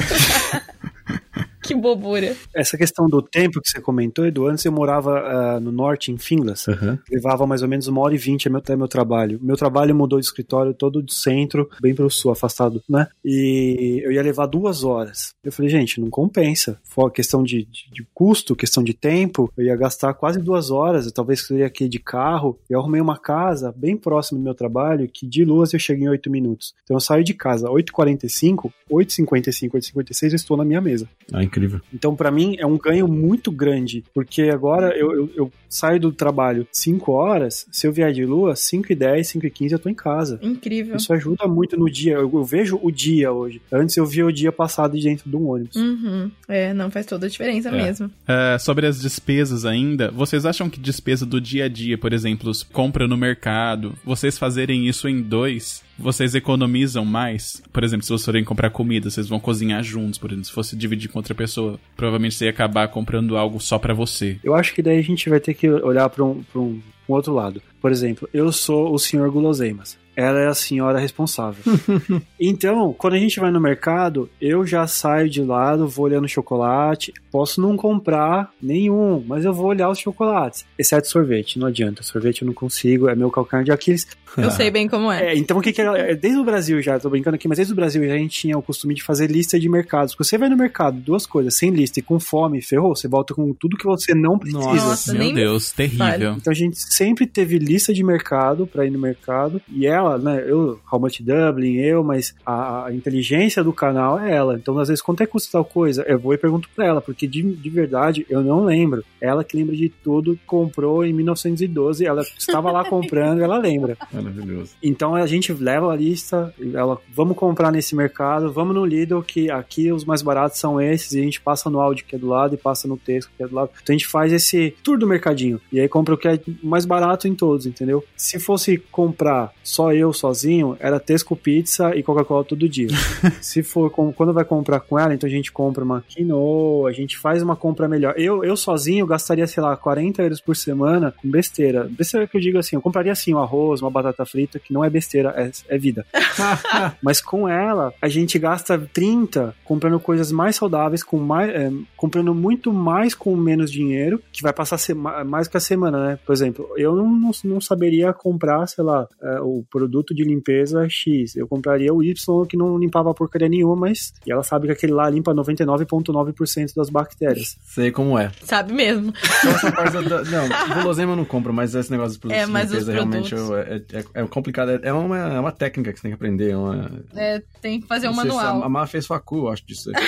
que bobura. Essa questão do tempo que você comentou, Edu, antes eu morava ah, no norte, em Finglas. Aham. Levava mais ou menos uma hora e vinte até meu trabalho. Meu trabalho mudou de escritório todo do centro, bem pro sul, afastado, né? E eu ia levar duas horas. Eu falei, gente, não compensa. For questão de, de, de custo, questão de tempo, eu ia gastar quase duas horas. Eu talvez eu ia aqui de carro. Eu arrumei uma casa bem próximo do meu trabalho, que de luas eu cheguei em oito minutos. Então eu saio de casa 8h45, 8h55, 8h56 eu estou na minha mesa. Ah, incrível. Então, pra mim, é um ganho muito grande, porque agora eu, eu, eu saio do trabalho 5 horas, se eu vier de lua, 5 e 10, 5 e 15 eu tô em casa. Incrível. Isso ajuda muito no dia. Eu, eu vejo o dia hoje. Antes eu via o dia passado dentro de um ônibus. Uhum. É, não faz toda a diferença É. mesmo. É, sobre as despesas ainda, vocês acham que despesa do dia a dia, por exemplo, compra no mercado, vocês fazerem isso em dois, vocês economizam mais? Por exemplo, se vocês forem comprar comida, vocês vão cozinhar juntos, por exemplo, se fosse dividir com outra pessoa, provavelmente você ia acabar comprando algo só pra você. Eu acho que daí a gente vai ter que olhar para um, pra um, um outro lado. Por exemplo, eu sou o senhor guloseimas. Ela é a senhora responsável. então, quando a gente vai no mercado, eu já saio de lado, vou olhando chocolate. Posso não comprar nenhum, mas eu vou olhar os chocolates. Exceto sorvete, não adianta. Sorvete eu não consigo, é meu calcanhar de Aquiles. Eu sei bem como é. É, então o que que é? é, Desde o Brasil já, tô brincando aqui, mas desde o Brasil já a gente tinha o costume de fazer lista de mercados. Porque você vai no mercado, duas coisas, sem lista e com fome, ferrou, você volta com tudo que você não precisa. Nossa, Meu nem Deus, terrível. Então a gente sempre teve lista de mercado pra ir no mercado. E ela, né, eu, How Much Dublin, eu, mas a, a inteligência do canal é ela. Então, às vezes, quanto é que custa tal coisa? Eu vou e pergunto pra ela, porque de, de verdade eu não lembro. Ela que lembra de tudo, comprou em 1912, ela estava lá comprando, ela lembra. Maravilhoso. Então a gente leva a lista, ela, vamos comprar nesse mercado, vamos no Lidl, que aqui os mais baratos são esses, e a gente passa no áudio que é do lado e passa no texto que é do lado. Então a gente faz esse tour do mercadinho. E aí compra o que é mais barato em todos, entendeu? Se fosse comprar só eu sozinho, era Tesco Pizza e Coca-Cola todo dia. Se for quando vai comprar com ela, então a gente compra uma quinoa, a gente faz uma compra melhor. Eu, eu sozinho gastaria, sei lá, 40 euros por semana com besteira. Besteira que eu digo assim, eu compraria assim um arroz, uma batata frita, que não é besteira, é, é vida. Mas com ela, a gente gasta 30 comprando coisas mais saudáveis, com mais, é, comprando muito mais com menos dinheiro, que vai passar mais que a semana, né? Por exemplo, eu não, não, não saberia comprar, sei lá, é, o produto de limpeza X. Eu compraria o Y que não limpava porcaria nenhuma, mas e ela sabe que aquele lá limpa 99,9% das bactérias. Sei como é. Sabe mesmo. Então, essa parte da, não, guloseima eu não compro, mas esse negócio dos produtos É, mas de limpeza os realmente eu- é, é, é complicado. É uma, é uma técnica que você tem que aprender. é Uma, É, tem que fazer um não manual. a, a Má fez facu, eu acho disso.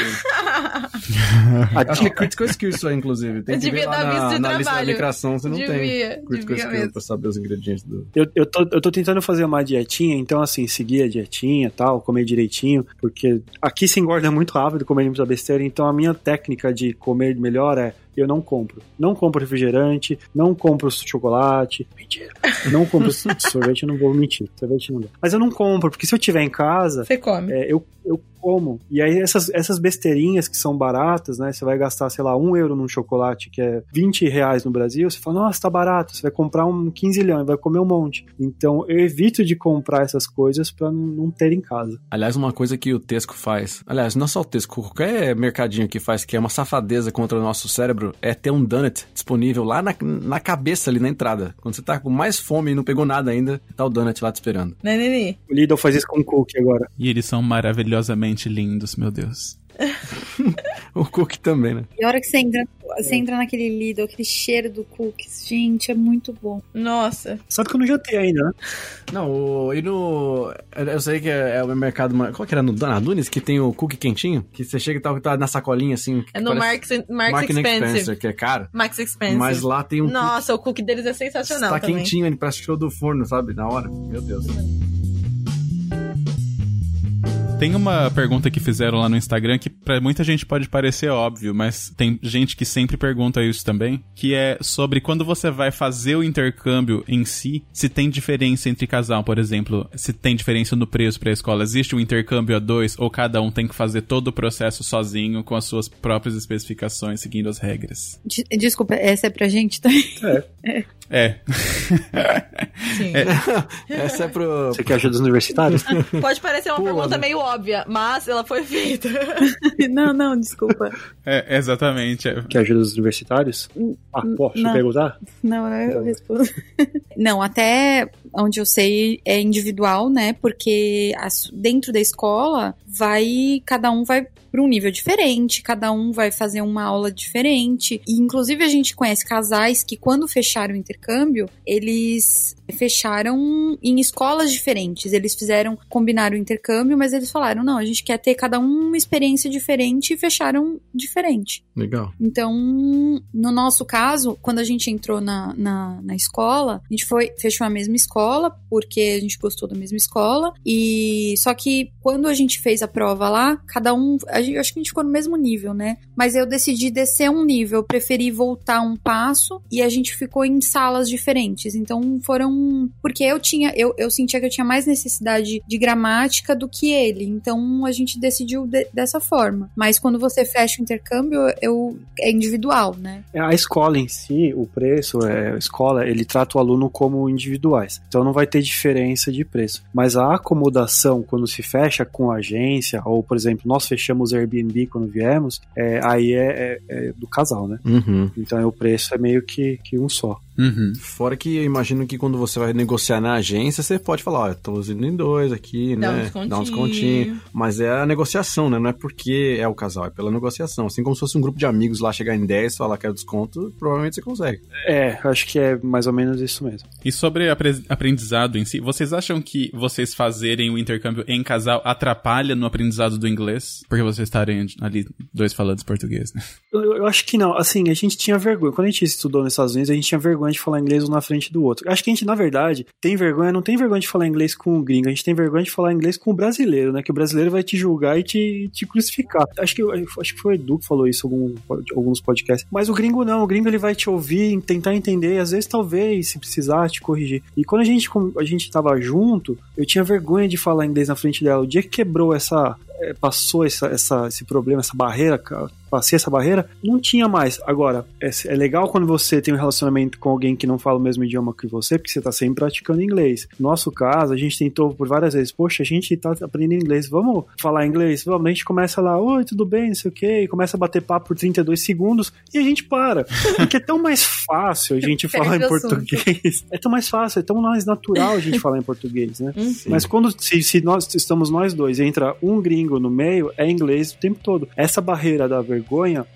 acho que é critical skills isso aí, inclusive. Tem Eu devia dar na, visto de na lista da migração, você não Devia, tem critical skills pra saber os ingredientes do... Eu, eu, tô, eu tô tentando fazer uma dietinha, então assim, seguir a dietinha tal, comer direitinho, porque aqui se engorda muito rápido comendo muita besteira, então a minha técnica de comer melhor é eu não compro. Não compro refrigerante, não compro chocolate. Mentira. Não compro sorvete, eu não vou mentir. Sorvete não dá. Mas eu não compro, porque se eu tiver em casa, Você come. é, eu, eu como. E aí essas, essas besteirinhas que são baratas, né? Você vai gastar, sei lá, um euro num chocolate que é 20 reais no Brasil, você fala, nossa, tá barato. Você vai comprar um 15 leão e vai comer um monte. Então eu evito de comprar essas coisas pra não, não ter em casa. Aliás, uma coisa que o Tesco faz, aliás, não só o Tesco, qualquer mercadinho que faz, que é uma safadeza contra o nosso cérebro, é ter um donut disponível lá na, na cabeça, ali na entrada. Quando você tá com mais fome e não pegou nada ainda, tá o donut lá te esperando. Né, Nini? O Lidl faz isso com o cookie agora. E eles são maravilhosamente lindos, meu Deus. O cookie também, né? E a hora que você entra, Você entra naquele Lidl, aquele cheiro do cookies. Gente, é muito bom. Nossa. Sabe que eu não jantei ainda, né? Não, o, e no. Eu sei que é, é o mercado. Qual que era? No Dona Dunes, que tem o cookie quentinho? Que você chega e tá, tá na sacolinha assim. É no Marks, Marks Mark Expensive. Spencer, que é caro. Max Expensive. Mas lá tem um. Nossa, o cookie deles é sensacional Tá também. quentinho, ele parece que tirou do forno, sabe? Na hora. Meu Deus. Tem uma pergunta que fizeram lá no Instagram que pra muita gente pode parecer óbvio, mas tem gente que sempre pergunta isso também, que é sobre quando você vai fazer o intercâmbio em si, se tem diferença entre casal, por exemplo, se tem diferença no preço pra escola, existe um intercâmbio a dois ou cada um tem que fazer todo o processo sozinho com as suas próprias especificações, seguindo as regras. De- Desculpa, essa é pra gente também. É. Sim. Essa é pro. Você quer ajuda dos universitários? Pode parecer uma Pula, pergunta né? meio óbvia, mas ela foi feita. não, não, desculpa. É, exatamente. é. quer ajuda dos universitários? Ah, posso Não. perguntar? Não, eu respondo. Não, até onde eu sei é individual, né? Porque as- dentro da escola vai cada um vai para um nível diferente, cada um vai fazer uma aula diferente. E inclusive a gente conhece casais que quando fecharam o intercâmbio, eles fecharam em escolas diferentes. Eles fizeram combinaram o intercâmbio, mas eles falaram: "Não, a gente quer ter cada um uma experiência diferente" e fecharam diferente. Legal. Então, no nosso caso, quando a gente entrou na, na, na escola, a gente foi, fechou a mesma escola, porque a gente gostou da mesma escola. E só que quando a gente fez a prova lá, cada um. A acho que a gente ficou no mesmo nível, né? Mas eu decidi descer um nível, preferi voltar um passo e a gente ficou em salas diferentes. Então foram. Porque eu tinha. Eu, eu sentia que eu tinha mais necessidade de gramática do que ele. Então a gente decidiu de- dessa forma. Mas quando você fecha o intercâmbio, eu, é individual, né? A escola em si, o preço, é, a escola, ele trata o aluno como individuais. Então não vai ter diferença de preço. Mas a acomodação, quando se fecha com a agência, ou por exemplo, nós fechamos Airbnb quando viemos, é, aí é, é- é do casal, né? Uhum. Então o preço é meio que, que um só. Uhum. Fora que eu imagino que quando você vai negociar na agência, você pode falar, ó, eu tô indo em dois aqui, Dá um né? descontinho. Dá um descontinho. Mas é a negociação, né? Não é porque é o casal, é pela negociação. Assim como se fosse um grupo de amigos lá chegar em 10 falar que é desconto, provavelmente você consegue. É, acho que é mais ou menos isso mesmo. E sobre apre- aprendizado em si, vocês acham que vocês fazerem o intercâmbio em casal atrapalha no aprendizado do inglês? Porque vocês estarem ali dois falando português, né? Eu, eu acho que não. Assim, a gente tinha vergonha. Quando a gente estudou nos Estados Unidos, a gente tinha vergonha de falar inglês um na frente do outro. Acho que a gente, na verdade, tem vergonha, não tem vergonha de falar inglês com o gringo, a gente tem vergonha de falar inglês com o brasileiro, né? Que o brasileiro vai te julgar e te, te crucificar. Acho que, acho que foi o Edu que falou isso em alguns podcasts. Mas o gringo não, o gringo ele vai te ouvir, tentar entender, às vezes talvez, se precisar, te corrigir. E quando a gente, a gente tava junto, eu tinha vergonha de falar inglês na frente dela. O dia que quebrou essa, é, passou essa, essa, esse problema, essa barreira, cara, passei essa barreira, não tinha mais. Agora, é, é legal quando você tem um relacionamento com alguém que não fala o mesmo idioma que você, porque você tá sempre praticando inglês. No nosso caso, a gente tentou por várias vezes, poxa, a gente tá aprendendo inglês, vamos falar inglês? Vamos, a gente começa lá, oi, tudo bem, não sei o quê, e começa a bater papo por 32 segundos e a gente para. Porque é tão mais fácil a gente falar em português. É tão mais fácil, é tão mais natural a gente falar em português, né? Hum. Mas quando se, se nós estamos nós dois, e entra um gringo no meio, é inglês o tempo todo. Essa barreira da vergonha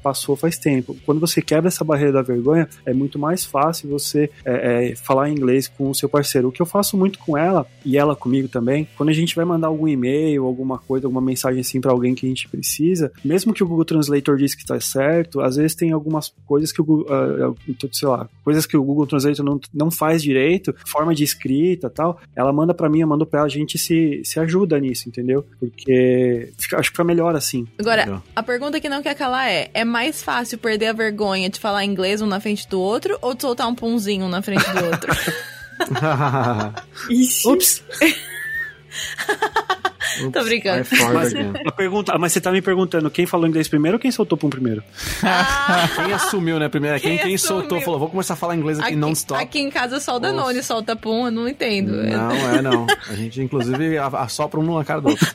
passou faz tempo. Quando você quebra essa barreira da vergonha, é muito mais fácil você é, é, falar inglês com o seu parceiro. O que eu faço muito com ela e ela comigo também, quando a gente vai mandar algum e-mail, alguma coisa, alguma mensagem assim para alguém que a gente precisa, mesmo que o Google Translator diz que tá certo, às vezes tem algumas coisas que o Google, ah, ah, sei lá, coisas que o Google Translator não, não faz direito, forma de escrita tal, ela manda para mim, eu mando pra ela, a gente se, se ajuda nisso, entendeu? Porque fica- acho que fica melhor assim. Agora, Legal. a pergunta que não quer calar é: é mais fácil perder a vergonha de falar inglês um na frente do outro ou de soltar um punzinho um na frente do outro? Ups! Tô brincando. Pergunta, ah, mas você tá me perguntando quem falou inglês primeiro ou quem soltou pum primeiro? Quem assumiu, né, primeiro? Quem, Quem quem soltou, falou, vou começar a falar inglês aqui, non-stop. aqui em casa só o Danone solta pum, eu não entendo. Não, é não. A gente, inclusive, assopra um numa cara do outro.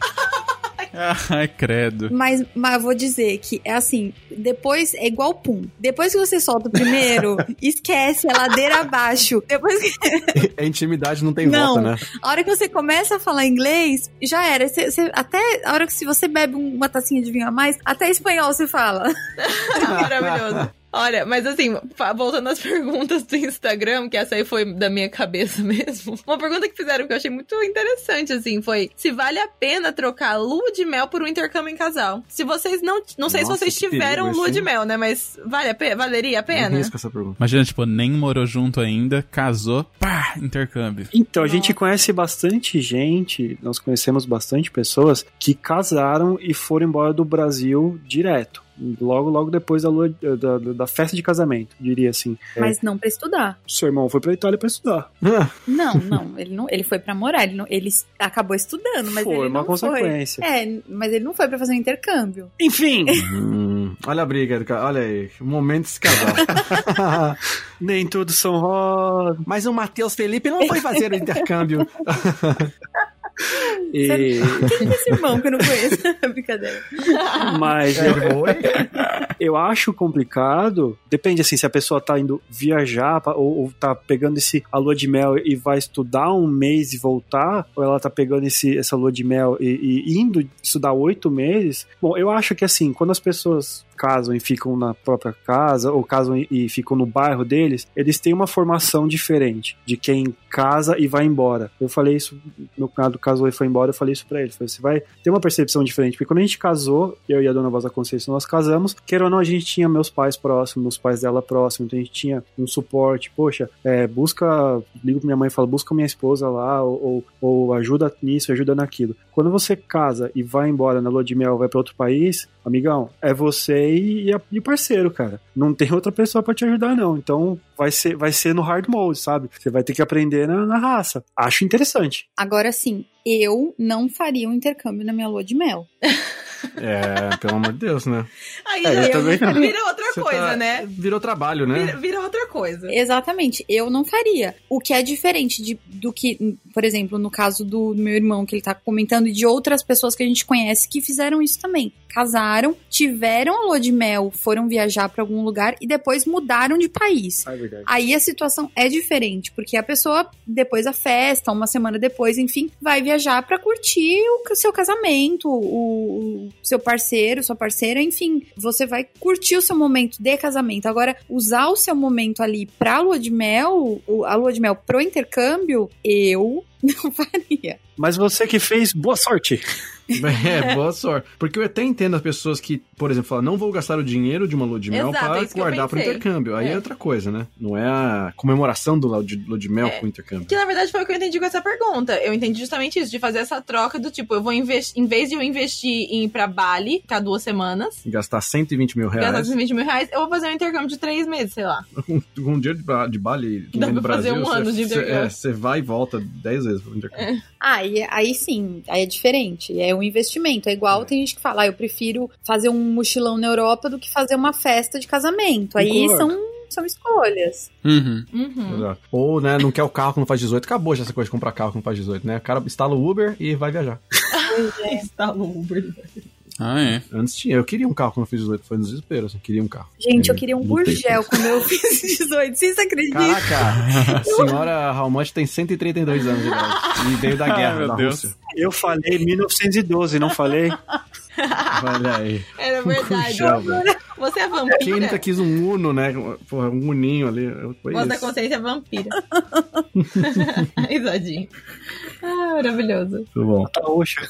Ai, credo. Mas, mas eu vou dizer que é assim, depois é igual pum. Depois que você solta o primeiro, esquece, é ladeira abaixo. Depois que A intimidade não tem Não. volta, né? a hora que você começa a falar inglês, já era. Você- você- até a hora que se você bebe uma tacinha de vinho a mais, até espanhol você fala. Maravilhoso. Olha, mas assim, voltando às perguntas do Instagram, que essa aí foi da minha cabeça mesmo. Uma pergunta que fizeram que eu achei muito interessante, assim, foi se vale a pena trocar lua de mel por um intercâmbio em casal. Se vocês não. Não sei Nossa, se vocês perigo tiveram isso, lua de mel, né? Mas vale a pena? Valeria a pena? Risco essa pergunta. Imagina, tipo, nem morou junto ainda, casou, pá, intercâmbio. Então, a gente conhece bastante gente, nós conhecemos bastante pessoas que casaram e foram embora do Brasil direto. Logo, logo depois da, lua, da, da- da festa de casamento, diria assim. É, Mas não pra estudar. Seu irmão foi pra Itália pra estudar. Não, não. Ele não. Ele foi pra morar. Ele, não, ele acabou estudando, mas foi ele uma não foi. consequência. É, mas ele não foi pra fazer um intercâmbio. Enfim, Hum, olha a briga, olha aí, o momento de se casar. nem tudo são rosas. Mas o Matheus Felipe não foi fazer o intercâmbio. E... Quem é esse irmão que eu não conheço? Brincadeira. Mas É, eu, eu acho complicado. Depende assim, se a pessoa tá indo viajar ou, ou tá pegando esse a lua de mel e vai estudar um mês e voltar, ou ela tá pegando esse, essa lua de mel e, e indo estudar oito meses. Bom, eu acho que assim, quando as pessoas casam e ficam na própria casa, ou casam e, e ficam no bairro deles, eles têm uma formação diferente de quem casa e vai embora. Eu falei isso, meu cunhado casou e foi embora, eu falei isso pra ele. Falei, você vai ter uma percepção diferente, porque quando a gente casou, eu e a dona Voz da Conceição, nós casamos, queira ou não, a gente tinha meus pais próximos, os pais dela próximos, então a gente tinha um suporte, poxa, é, busca, ligo pra minha mãe e falo, busca minha esposa lá, ou, ou, ou ajuda nisso, ajuda naquilo. Quando você casa e vai embora na lua de mel, vai pra outro país, amigão, é você e, o parceiro, cara. Não tem outra pessoa pra te ajudar, não. Então vai ser, vai ser no hard mode, sabe? Você vai ter que aprender na, na raça. Acho interessante. Agora sim, eu não faria um intercâmbio na minha lua de mel. É, pelo amor de Deus, né? Aí É, eu também não. vira outra Você coisa, tá- né? Virou trabalho, né? Vira, vira outra coisa. Exatamente, eu não faria. O que é diferente de, do que, por exemplo, no caso do meu irmão que ele tá comentando e de outras pessoas que a gente conhece que fizeram isso também. Casaram, tiveram a lua de mel, foram viajar pra algum lugar e depois mudaram de país. É verdade. Aí a situação é diferente, porque a pessoa, depois da festa, uma semana depois, enfim, vai viajar pra curtir o seu casamento, o, o seu parceiro, sua parceira, enfim, você vai curtir o seu momento de casamento. Agora, usar o seu momento ali pra lua de mel, a lua de mel pro intercâmbio, eu não faria. Mas você que fez, boa sorte. É, boa sorte. Porque eu até entendo as pessoas que, por exemplo, falam, não vou gastar o dinheiro de uma lua de mel Exato, é para eu guardar para pensei. intercâmbio. Aí é. É. outra coisa, né? Não é a comemoração do lua de, mel É. com o intercâmbio. Que na verdade foi o que eu entendi com essa pergunta. Eu entendi justamente isso, de fazer essa troca do tipo, eu vou investir, em vez de eu investir em ir pra Bali, ficar duas semanas, Gastar 120 mil gastar reais 20 mil reais, eu vou fazer um intercâmbio de três meses, sei lá. com, com um dinheiro de, de Bali que Dá vem do pra fazer Brasil. um ano de Você intercâmbio. é, você vai e volta 10 vezes pro intercâmbio. Ah, e aí sim, aí é diferente. É um investimento. É igual tem gente que fala, ah, eu prefiro fazer um mochilão na Europa do que fazer uma festa de casamento. Aí Concordo. são, são escolhas. Uhum. Uhum. Ou, né, não quer o carro que não faz 18. Acabou já essa coisa de comprar carro que não faz 18, né? O cara instala o Uber e vai viajar. Instala o Uber. Ah, é. Antes tinha. Eu queria um carro quando eu fiz 18. Foi no desespero, assim. Queria um carro. Gente, eu É, queria um Gurgel quando eu fiz 18. Vocês acreditam? Caraca! A senhora Halmont tem 132 anos de idade. E veio da guerra meu da Deus. Rússia. Eu falei 1912, não falei? Olha aí. Era verdade. Você é Quem vampira. nunca quis um Uno, né? Porra, um Uninho ali. Foi Voz da consciência é vampira. Risadinho. Ah, maravilhoso. Muito bom. Tá roxa.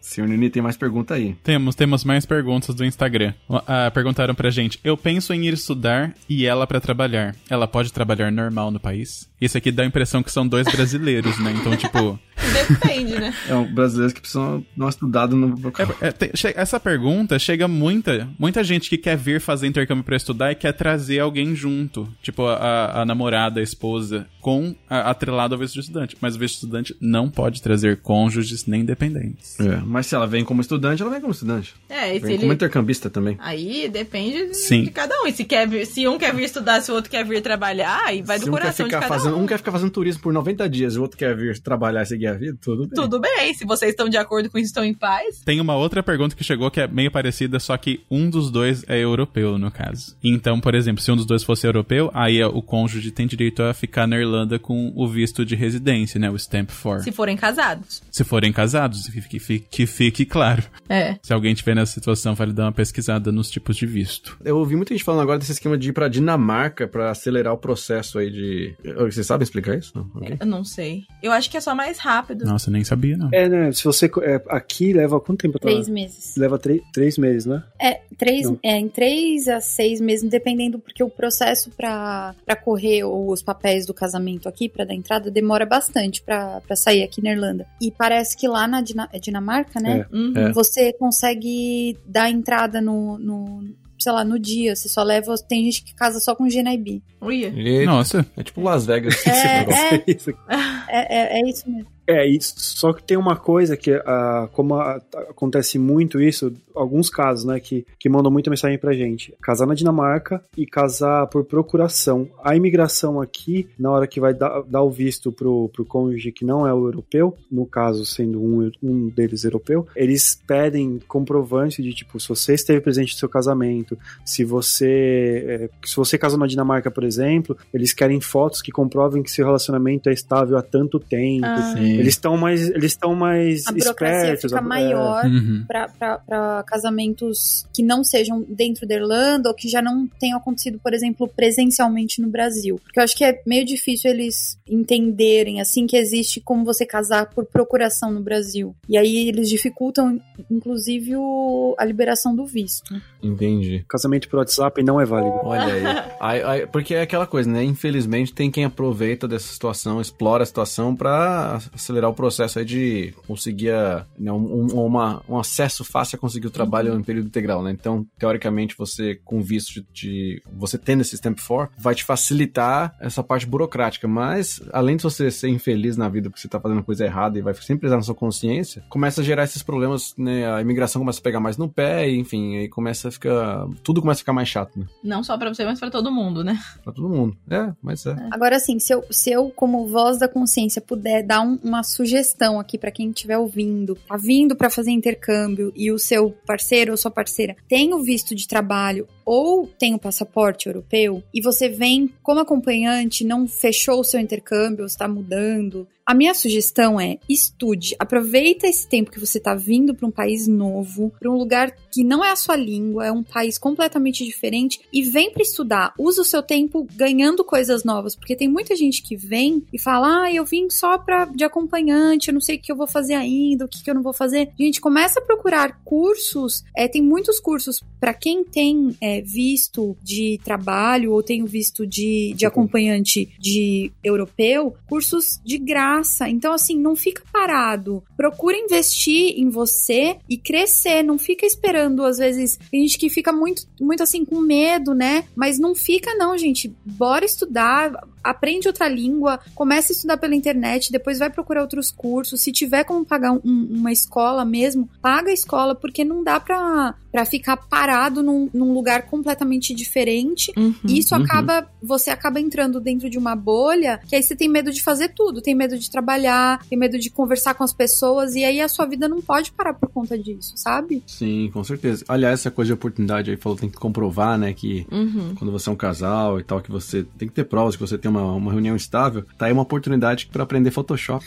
Senhor Nini, tem mais pergunta aí. Temos, temos mais perguntas do Instagram. Ah, perguntaram pra gente: Eu penso em ir estudar e ela pra trabalhar. Ela pode trabalhar normal no país? Isso aqui dá a impressão que são dois brasileiros, né? Então, tipo. Depende, né? É um brasileiro que precisa dar uma estudada no. É, tem- che- essa pergunta chega muita, muita gente que quer vir fazer intercâmbio pra estudar e quer trazer alguém junto. Tipo, a, a namorada, a esposa, com a, atrelado ao visto de estudante. Mas o visto de estudante não pode trazer cônjuges nem dependentes. É, mas se ela vem como estudante, ela vem como estudante. É, e se Vem como ele... intercambista também. Aí depende de, Sim. de cada um. E se, quer vir, se um quer vir estudar, se o outro quer vir trabalhar, aí vai do Se um quer, coração de ficar cada fazendo, um. quer ficar fazendo turismo por 90 dias e o outro quer vir trabalhar e seguir a vida, tudo bem. Tudo bem, se vocês estão de acordo com isso, estão em paz. Tem uma outra pergunta que chegou que é meio parecida, só que um dos dois é europeu, no caso. Então, por exemplo, se um dos dois fosse europeu, aí o cônjuge tem direito a ficar na Irlanda com o visto de residência, né? O Stamp 4. Se forem casados. Se forem casados, que fique, que fique claro. É. Se alguém tiver nessa situação, vale dar uma pesquisada nos tipos de visto. Eu ouvi muita gente falando agora desse esquema de ir pra Dinamarca pra acelerar o processo aí de. Vocês sabem explicar isso? Não? Ok. Eu não sei. Eu acho que é só mais rápido. Nossa, nem sabia, não. É, né? Se você. é, aqui leva quanto tempo? pra- Três meses. Leva três, meses, né? É, três, Não. é, em três a seis meses, dependendo, porque o processo pra pra correr os papéis do casamento aqui, pra dar entrada, demora bastante pra pra sair aqui na Irlanda. E parece que lá na Dina- é Dinamarca, né? Uhum. É. Você consegue dar entrada no, no, sei lá, no dia. Você só leva. Tem gente que casa só com GNIB. Uia. Nossa, É tipo Las Vegas. É, é, é, é, é isso mesmo. É, isso, só que tem uma coisa que, ah, como ah, acontece muito isso, alguns casos, né, que, que mandam muita mensagem pra gente. Casar na Dinamarca e casar por procuração. A imigração aqui, na hora que vai dar, dar o visto pro, pro cônjuge que não é o europeu, no caso sendo um, um deles europeu, eles pedem comprovante de, tipo, se você esteve presente no seu casamento, se você, é, se você casou na Dinamarca, por exemplo, eles querem fotos que comprovem que seu relacionamento é estável há tanto tempo. Ah. Sim. Eles estão mais, eles estão mais A burocracia espertos. fica a- é, maior. Uhum. para casamentos que não sejam dentro da Irlanda ou que já não tenham acontecido, por exemplo, presencialmente no Brasil. Porque eu acho que é meio difícil eles entenderem, assim, que existe como você casar por procuração no Brasil. E aí eles dificultam, inclusive, o- a liberação do visto. Entendi. Casamento por WhatsApp não é válido. Olha aí. Aí- aí- Porque é aquela coisa, né? Infelizmente tem quem aproveita dessa situação, explora a situação pra acelerar o processo aí de conseguir a- né, um, um- uma- um acesso fácil a conseguir o trabalho em período integral, né? Então, teoricamente, você com visto de, de- você tendo esse Stamp 4, vai te facilitar essa parte burocrática, mas além de você ser infeliz na vida porque você tá fazendo coisa errada e vai sempre pesar na sua consciência, começa a gerar esses problemas, né? A imigração começa a pegar mais no pé, e, enfim, aí começa a ficar. Tudo começa a ficar mais chato, né? Não só pra você, mas pra todo mundo, né? Pra todo mundo. É, mas é. Agora, assim, se eu, se eu como voz da consciência, puder dar um- uma sugestão aqui pra quem estiver ouvindo, tá vindo pra fazer intercâmbio e o seu parceiro ou sua parceira tem o visto de trabalho ou tem o passaporte europeu e você vem como acompanhante, não fechou o seu intercâmbio, está mudando. A minha sugestão é estude, aproveita esse tempo que você está vindo para um país novo, para um lugar que não é a sua língua, é um país completamente diferente e vem para estudar. Usa o seu tempo ganhando coisas novas, porque tem muita gente que vem e fala: "Ah, eu vim só para de acompanhante, eu não sei o que eu vou fazer ainda, o que, que eu não vou fazer". Gente, começa a procurar cursos. É, tem muitos cursos para quem tem é, visto de trabalho ou tem o visto de, de acompanhante de europeu, cursos de graça. Então, assim, não fica parado. Procura investir em você e crescer. Não fica esperando, às vezes, tem gente que fica muito, muito assim, com medo, né? Mas não fica, não, gente. Bora estudar, aprende outra língua, começa a estudar pela internet, depois vai procurar outros cursos. Se tiver como pagar um- uma escola mesmo, paga a escola, porque não dá pra, pra ficar parado num, num lugar completamente diferente. E isso Uhum. acaba, você acaba entrando dentro de uma bolha, que aí você tem medo de fazer tudo, tem medo de trabalhar, tem medo de conversar com as pessoas, e aí a sua vida não pode parar por conta disso, sabe? Sim, com certeza. Aliás, essa coisa de oportunidade aí falou, tem que comprovar, né, que Uhum. quando você é um casal e tal, que você tem que ter provas, que você tem uma, uma reunião estável, tá aí uma oportunidade pra aprender Photoshop.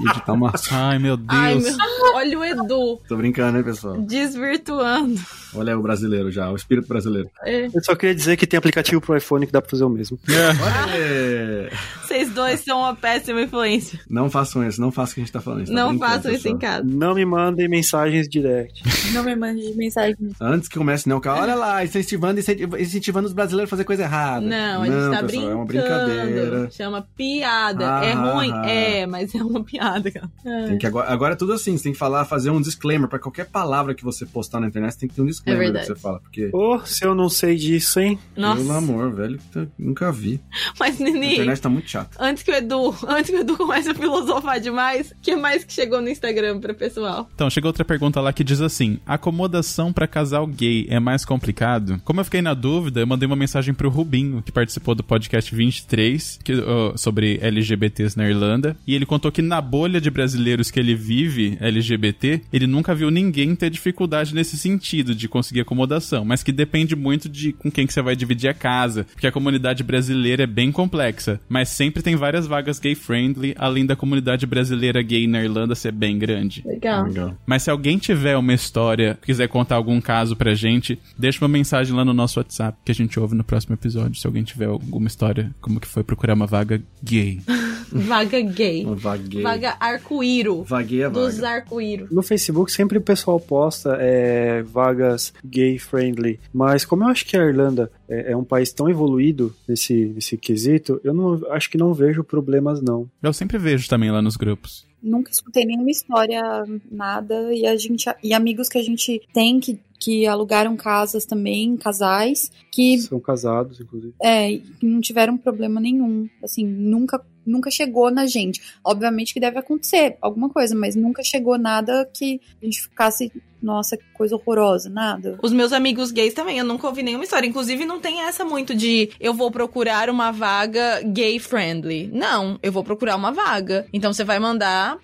e editar uma. Ai, meu Deus. Ai, meu... Olha o Edu Tô brincando, né, pessoal? desvirtuando. Olha aí o brasileiro já, o espírito brasileiro. É. Eu só queria dizer que tem aplicativo pro iPhone que dá pra fazer o mesmo. Olha aí. Vocês dois são uma péssima influência. Não façam isso, não façam o que a gente tá falando. tá Não façam isso em casa. Não me mandem mensagens direct. Não me mande mensagem. Antes que comece, não, cara, olha lá, incentivando, incentivando, os brasileiros a fazer coisa errada. Não, a gente tá pessoal, brincando. É uma brincadeira. Chama piada. Ah, é ruim? ah, ah. É, mas é uma piada, cara. Tem que agora, agora é tudo assim, você tem que falar, fazer um disclaimer pra qualquer palavra que você postar na internet, você tem que ter um disclaimer É que verdade. você fala, porque Ô, se eu não sei disso, hein? Nossa. pelo amor, velho, nunca vi. Mas, A Nini, internet tá muito chata. antes que o Edu, antes que o Edu comece a filosofar demais, o que mais que chegou no Instagram pra pessoal? Então, chegou outra pergunta lá que diz assim: acomodação pra casal gay é mais complicado? Como eu fiquei na dúvida, eu mandei uma mensagem pro Rubinho, que participou do podcast 23, que, sobre LGBTs na Irlanda, e ele contou que na bolha de brasileiros que ele vive, LGBT, ele nunca viu ninguém ter dificuldade nesse sentido, de conseguir acomodação, mas que depende muito de com quem que você vai dividir a casa, porque a comunidade brasileira é bem complexa, mas sempre tem várias vagas gay friendly, além da comunidade brasileira gay na Irlanda ser bem grande. Legal. Legal. Mas se alguém tiver uma história, quiser contar algum caso pra gente, deixa uma mensagem lá no nosso WhatsApp que a gente ouve no próximo episódio. Se alguém tiver alguma história, como que foi procurar uma vaga gay. Vaga gay. Vaguei. Vaga arco-íro. Vaguei a Dos vaga. arco-íro. No Facebook sempre o pessoal posta é, vagas gay friendly, mas como eu acho que a Irlanda é, é um país tão evoluído nesse, nesse quesito, eu não acho que não vejo problemas não. Eu sempre vejo também lá nos grupos. Nunca escutei nenhuma história, nada. E a gente e amigos que a gente tem que, que alugaram casas também, casais, que São casados, inclusive. é, que não tiveram problema nenhum. Assim, nunca nunca chegou na gente. Obviamente que deve acontecer alguma coisa, mas nunca chegou nada que a gente ficasse, nossa, que coisa horrorosa, nada. Os meus amigos gays também, eu nunca ouvi nenhuma história. Inclusive, não tem essa muito de eu vou procurar uma vaga gay friendly. Não, eu vou procurar uma vaga. Então você vai mandar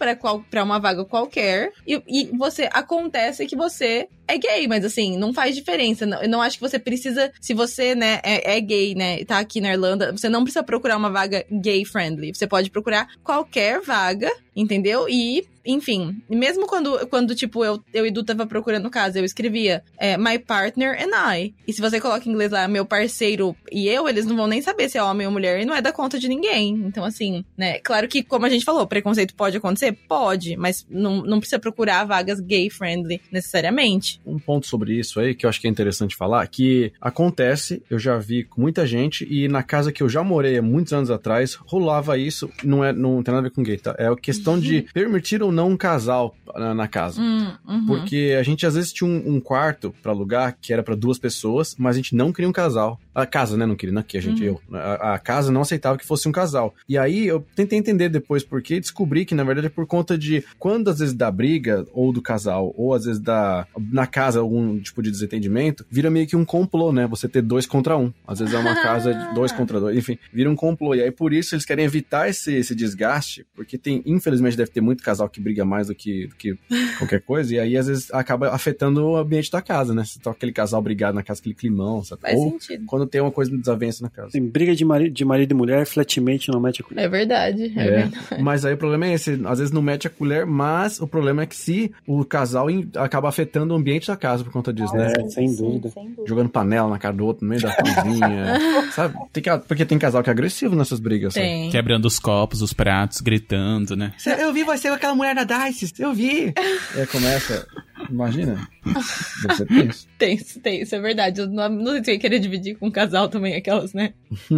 pra uma vaga qualquer e, e você acontece que você é gay, mas assim, não faz diferença. Não- Eu não acho que você precisa, se você, né, é, é gay, né, tá aqui na Irlanda, você não precisa procurar uma vaga gay friendly. Você pode procurar qualquer vaga, entendeu? E, enfim, mesmo quando, quando tipo, eu, eu e Du tava procurando casa, eu escrevia é, my partner and I. E se você coloca em inglês lá, meu parceiro e eu, eles não vão nem saber se é homem ou mulher e não é da conta de ninguém. Então, assim, né, claro que, como a gente falou, preconceito pode acontecer? Pode, mas não, não precisa procurar vagas gay friendly necessariamente. Um ponto sobre isso aí que eu acho que é interessante falar, que acontece, eu já vi com muita gente, e na casa que eu já morei há muitos anos atrás, rolava isso, não, é, não tem nada a ver com gay, tá? É a questão de permitir ou não um casal na, na casa. Hum, uhum. Porque a gente às vezes tinha um, um quarto pra alugar que era pra duas pessoas, mas a gente não queria um casal. A casa, né? Não queria, não aqui, a gente, Uhum. eu. A, a casa não aceitava que fosse um casal. E aí eu tentei entender depois porque descobri que na verdade é por conta de quando às vezes dá briga, ou do casal, ou às vezes dá na casa algum tipo de desentendimento, vira meio que um complô, né? Você ter dois contra um. Às vezes é uma casa de dois contra dois, enfim, vira um complô. E aí por isso eles querem evitar esse, esse desgaste, porque tem, infelizmente, deve ter muito casal que briga mais do que, do que qualquer coisa, e aí às vezes acaba afetando o ambiente da casa, né? Você tá aquele casal brigado na casa, aquele climão, sabe? Faz Ou sentido. Quando tem uma coisa de desavença na casa. Tem briga de, mari de marido e mulher, flatmate não mete a colher. É verdade, é, É, verdade. mas aí o problema é esse, às vezes não mete a colher, mas o problema é que se o casal in- acaba afetando o ambiente da casa por conta disso, né? É, sem dúvida. sem dúvida. Jogando panela na cara do outro no meio da cozinha, sabe? Tem que- porque tem casal que é agressivo nessas brigas, sabe? Tem. Quebrando os copos, os pratos, gritando, né? Eu vi você com aquela mulher da Dice, eu vi. Aí começa, imagina, deve ser tenso. Tem, tem, isso é verdade. Eu não, não sei se eu ia querer dividir com casal também, aquelas, né? Tô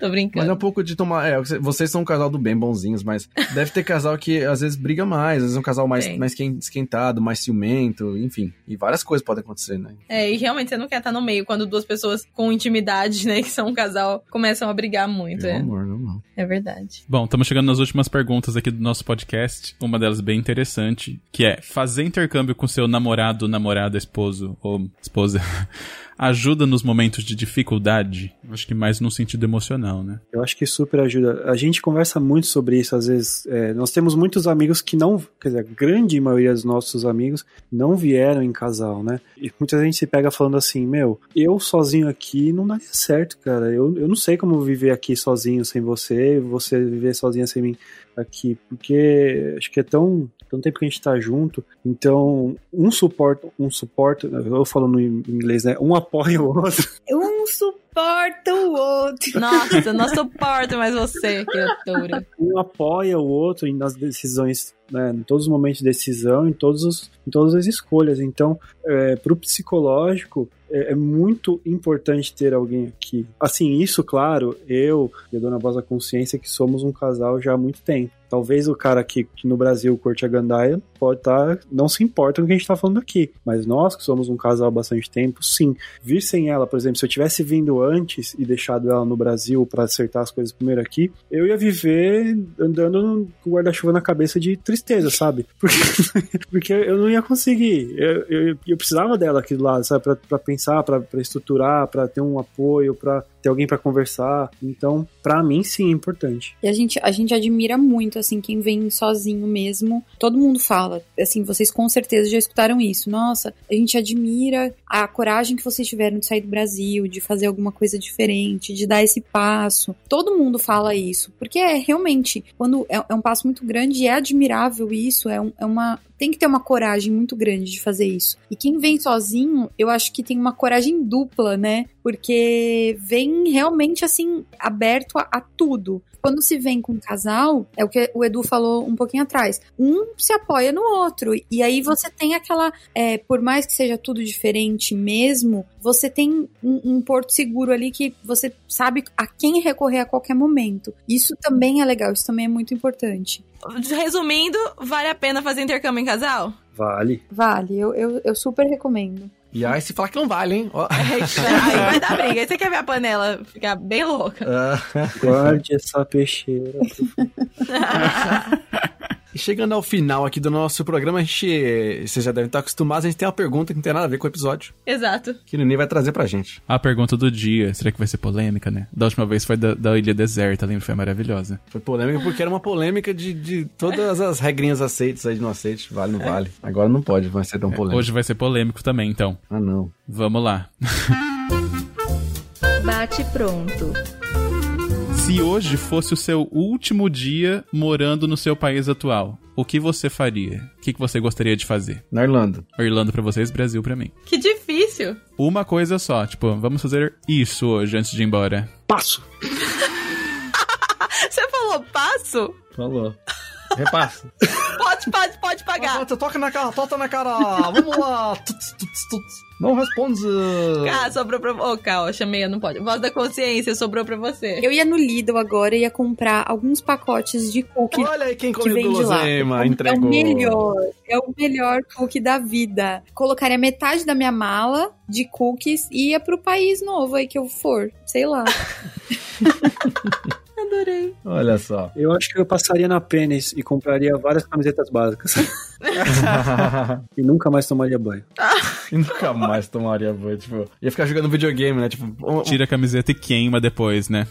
Mas brincando. é um pouco de tomar. É, vocês são um casal do bem, bonzinhos, mas deve ter casal que às vezes briga mais, às vezes é um casal mais, mais esquen- esquentado, mais ciumento, enfim. E várias coisas podem acontecer, né? É, e realmente você não quer estar no meio quando duas pessoas com intimidade, né, que são um casal, começam a brigar muito. Meu É, amor, não, não. é verdade. Bom, estamos chegando nas últimas perguntas aqui do nosso podcast. Uma delas bem interessante, que é: fazer intercâmbio com seu namorado, namorada, esposo ou esposa ajuda nos momentos de dificuldade? Acho que mais no sentido emocional, né? Eu acho que super ajuda. A gente conversa muito sobre isso, às vezes. é, nós temos muitos amigos que não. Quer dizer, a grande maioria dos nossos amigos não vieram em casal, né? E muita gente se pega falando assim: Meu, eu sozinho aqui não daria certo, cara. Eu, eu não sei como viver aqui sozinho sem você, você viver sozinha sem mim aqui, porque acho que é tão. Tanto tempo que a gente tá junto, então um suporta, um suporta, eu falo no inglês, né? Um apoia o outro. Um suporta o outro. Nossa, não suporto mais você, criatura. um apoia o outro em- nas decisões, né, em todos os momentos de decisão, em, todos os, em todas as escolhas. Então, é, para o psicológico, é, é muito importante ter alguém aqui. Assim, isso, claro, eu e a Dona Voz da Consciência, que somos um casal já há muito tempo. Talvez o cara aqui que no Brasil curte a gandaia pode estar, não se importa com o que a gente está falando aqui. Mas nós, que somos um casal há bastante tempo, sim. Vir sem ela, por exemplo, se eu tivesse vindo antes e deixado ela no Brasil para acertar as coisas primeiro aqui, eu ia viver andando com o guarda-chuva na cabeça de tristeza, sabe? Porque, porque eu não ia conseguir. Eu, eu, eu precisava dela aqui do lado, sabe? Pra pensar, pra estruturar, pra ter um apoio, pra, ter alguém para conversar. Então, para mim, sim, é importante. E a gente, a gente admira muito, assim, quem vem sozinho mesmo. Todo mundo fala, assim, vocês com certeza já escutaram isso. Nossa, a gente admira a coragem que vocês tiveram de sair do Brasil, de fazer alguma coisa diferente, de dar esse passo. Todo mundo fala isso, porque é realmente, quando é, é um passo muito grande é admirável isso, é, um, é uma. Tem que ter uma coragem muito grande de fazer isso. E quem vem sozinho, eu acho que tem uma coragem dupla, né? Porque vem realmente assim, aberto a, a tudo quando se vem com um casal, é o que o Edu falou um pouquinho atrás, um se apoia no outro. E aí você tem aquela. É, por mais que seja tudo diferente mesmo, você tem um, um, porto seguro ali que você sabe a quem recorrer a qualquer momento. Isso também é legal, isso também é muito importante. Resumindo, vale a pena fazer intercâmbio em casal? Vale. Vale, eu, eu, eu super recomendo. E aí se falar que não vale, hein? Ó. aí vai dar briga. Aí você quer ver a panela ficar bem louca. Guarde essa peixeira. E chegando ao final aqui do nosso programa, a gente. Vocês já devem estar acostumados, a gente tem uma pergunta que não tem nada a ver com o episódio. Exato. Que o Nini vai trazer pra gente. A pergunta do dia, será que vai ser polêmica, né? Da última vez foi da, da Ilha Deserta, lembra? Foi maravilhosa. Foi polêmica porque era uma polêmica de, de todas as regrinhas aceitas aí de não aceite, vale, não vale. Agora não pode, vai ser tão polêmico. Hoje vai ser polêmico também, então. Ah, não. Vamos lá. Bate pronto. Se hoje fosse o seu último dia morando no seu país atual, o que você faria? O que você gostaria de fazer? Na Irlanda. Irlanda pra vocês, Brasil pra mim. Que difícil. Uma coisa só, tipo, vamos fazer isso hoje antes de ir embora. Passo! Você falou passo? Falou. Repasso. pode, pode, pode pagar. Você toca na cara, toca na cara. Vamos lá. Tuts, tuts, tuts. Não responde. Ah, sobrou pra. Ô, oh, Cal, chamei, não pode. Voz da consciência, sobrou pra você. Eu ia no Lidl agora e ia comprar alguns pacotes de cookie. Olha aí quem comeu guloseima, entregou. É o melhor. É o melhor cookie da vida. Colocaria metade da minha mala de cookies e ia pro país novo aí que eu for. Sei lá. Adorei. Olha só. Eu acho que eu passaria na Pênis e compraria várias camisetas básicas. e nunca mais tomaria banho. e nunca mais tomaria banho. Tipo, ia ficar jogando videogame, né? Tipo, tira a camiseta e queima depois, né?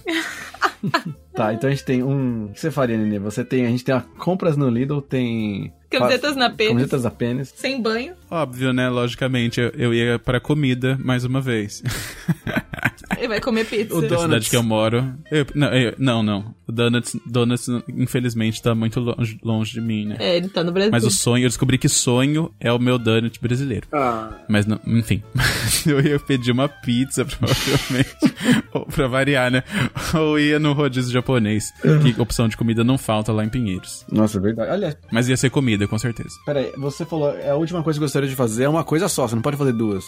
tá, então a gente tem um. O que você faria, Nenê? Você tem. A gente tem a compras no Lidl, tem. Camisetas na pênis. Camisetas na pênis. Sem banho. Óbvio, né? Logicamente, eu, eu ia para comida mais uma vez. Ele vai comer pizza. O da cidade que eu moro. Eu, não, eu, não, não. O Donuts, Donuts, infelizmente, tá muito longe, longe de mim, né? É, ele tá no Brasil. Mas o sonho, eu descobri que sonho é o meu donut brasileiro. Ah. Mas, não, enfim. eu ia pedir uma pizza, provavelmente. ou pra variar, né? Ou ia no rodízio japonês. que opção de comida não falta lá em Pinheiros. Nossa, é verdade. Aliás. Mas ia ser comida, com certeza. Peraí, você falou, é a última coisa que eu gostaria de fazer é uma coisa só, você não pode fazer duas.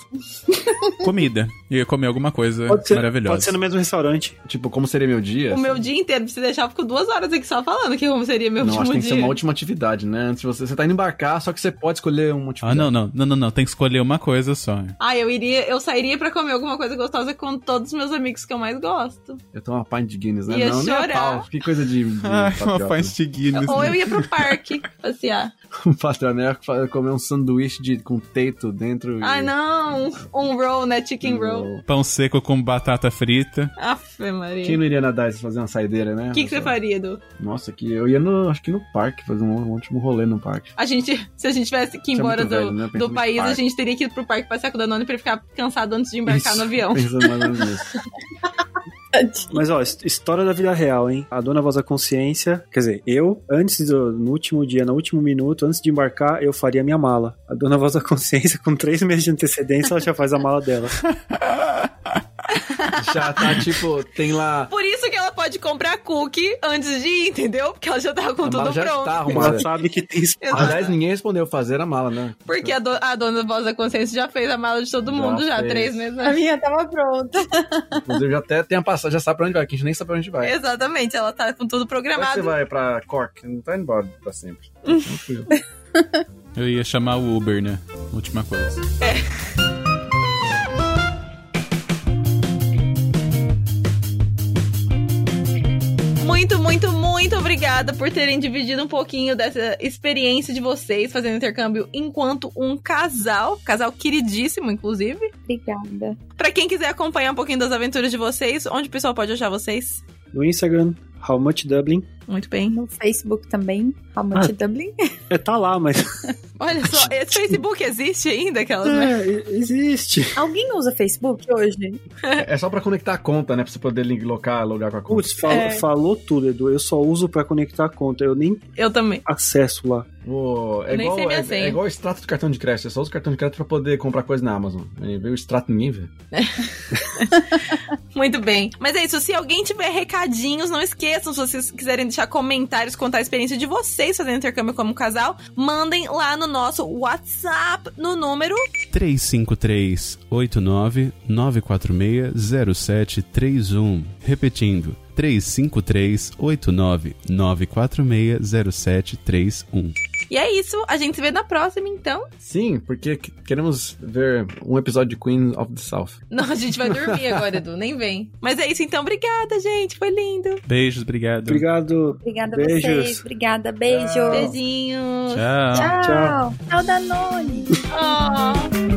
comida. Ia comer alguma coisa pode ser, maravilhosa. Pode ser no mesmo restaurante. Tipo, como seria meu dia? O assim? meu dia inteiro, você deixar, eu fico duas horas aqui só falando que como seria meu não, último acho que dia. tem que ser uma última atividade, né? Antes de você. Você tá indo embarcar, só que você pode escolher uma atividade. Ah, não, não. Não, não, não. Tem que escolher uma coisa só. Ah, eu iria. Eu sairia pra comer alguma coisa gostosa com todos os meus amigos que eu mais gosto. Eu tomo uma pint de Guinness, né? Ia não, chorar. nem pau. Que coisa de. de Ai, uma pint de Guinness. Ou eu ia pro parque passear. um patroneco comer um sanduíche de, com teito dentro. Ai, e... não! Um roll, né? Chicken um roll. roll. Pão seco com batata frita. Aff, Maria. Quem não iria nadar e fazer uma saideira, né? O que, que você faria, Edu? Nossa, que eu ia no. Acho que no parque, fazer um, um último rolê no parque. A gente, se a gente tivesse que ir embora é do, velho, né? do país, a gente teria que ir pro parque passear com o Danone pra ele ficar cansado antes de embarcar Isso, no avião. Pensando mais ou menos nisso. Mas ó, história da vida real, hein? A dona voz da consciência, quer dizer, eu, antes do no último dia, no último minuto, antes de embarcar, eu faria minha mala. A dona voz da consciência, com três meses de antecedência, ela já faz a mala dela. já tá, tipo, tem lá. Por isso que ela pode comprar cookie antes de ir, entendeu? Porque ela já tá com a tudo já pronto. Tá arrumada. ela sabe que tem espaço. Aliás, ninguém respondeu fazer a mala, né? Porque a, do, a dona voz da consciência já fez a mala de todo Já mundo já, fez. três meses. A minha tava pronta. Inclusive, já até tem a passagem, já sabe pra onde vai, que a gente nem sabe pra onde vai. Exatamente, ela tá com tudo Como é que programado. você vai pra Cork? Não tá indo embora pra sempre. Tranquilo. Eu ia chamar o Uber, né? Última coisa. Muito Muito, muito, muito obrigada por terem dividido um pouquinho dessa experiência de vocês fazendo intercâmbio enquanto um casal, casal queridíssimo, inclusive. Obrigada. Pra quem quiser acompanhar um pouquinho das aventuras de vocês, onde o pessoal pode achar vocês? No Instagram, How Much Dublin. Muito bem. No Facebook também, How Much Dublin. É, tá lá, mas. Olha só, esse Facebook existe ainda, aquelas, né? É, existe. Alguém usa Facebook hoje? É só pra conectar a conta, né? Pra você poder link- locar, logar com a conta. Putz, fal- É. falou tudo, Edu. Eu só uso pra conectar a conta. Eu nem Eu também. acesso lá. Ô, é, Eu nem igual, é, é igual o extrato do cartão de crédito. Você só usa o cartão de crédito pra poder comprar coisa na Amazon. Aí veio o extrato ninguém vê. Muito bem. Mas é isso, se alguém tiver recadinhos, não esqueçam, se vocês quiserem deixar comentários, contar a experiência de vocês fazendo intercâmbio como casal, mandem lá no nosso WhatsApp no número 353 89 946 0731. Repetindo. 353 89 946 0731. E é isso, a gente se vê na próxima, então. Sim, porque que- queremos ver um episódio de Queen of the South. Não, a gente vai dormir agora, Edu, nem vem. Mas é isso, então. Obrigada, gente. Foi lindo. Beijos, obrigado. Obrigado. Obrigada a Beijos. vocês. Obrigada, beijo. Tchau. Beijinhos. Tchau. Tchau. Tchau, Danone. Oh.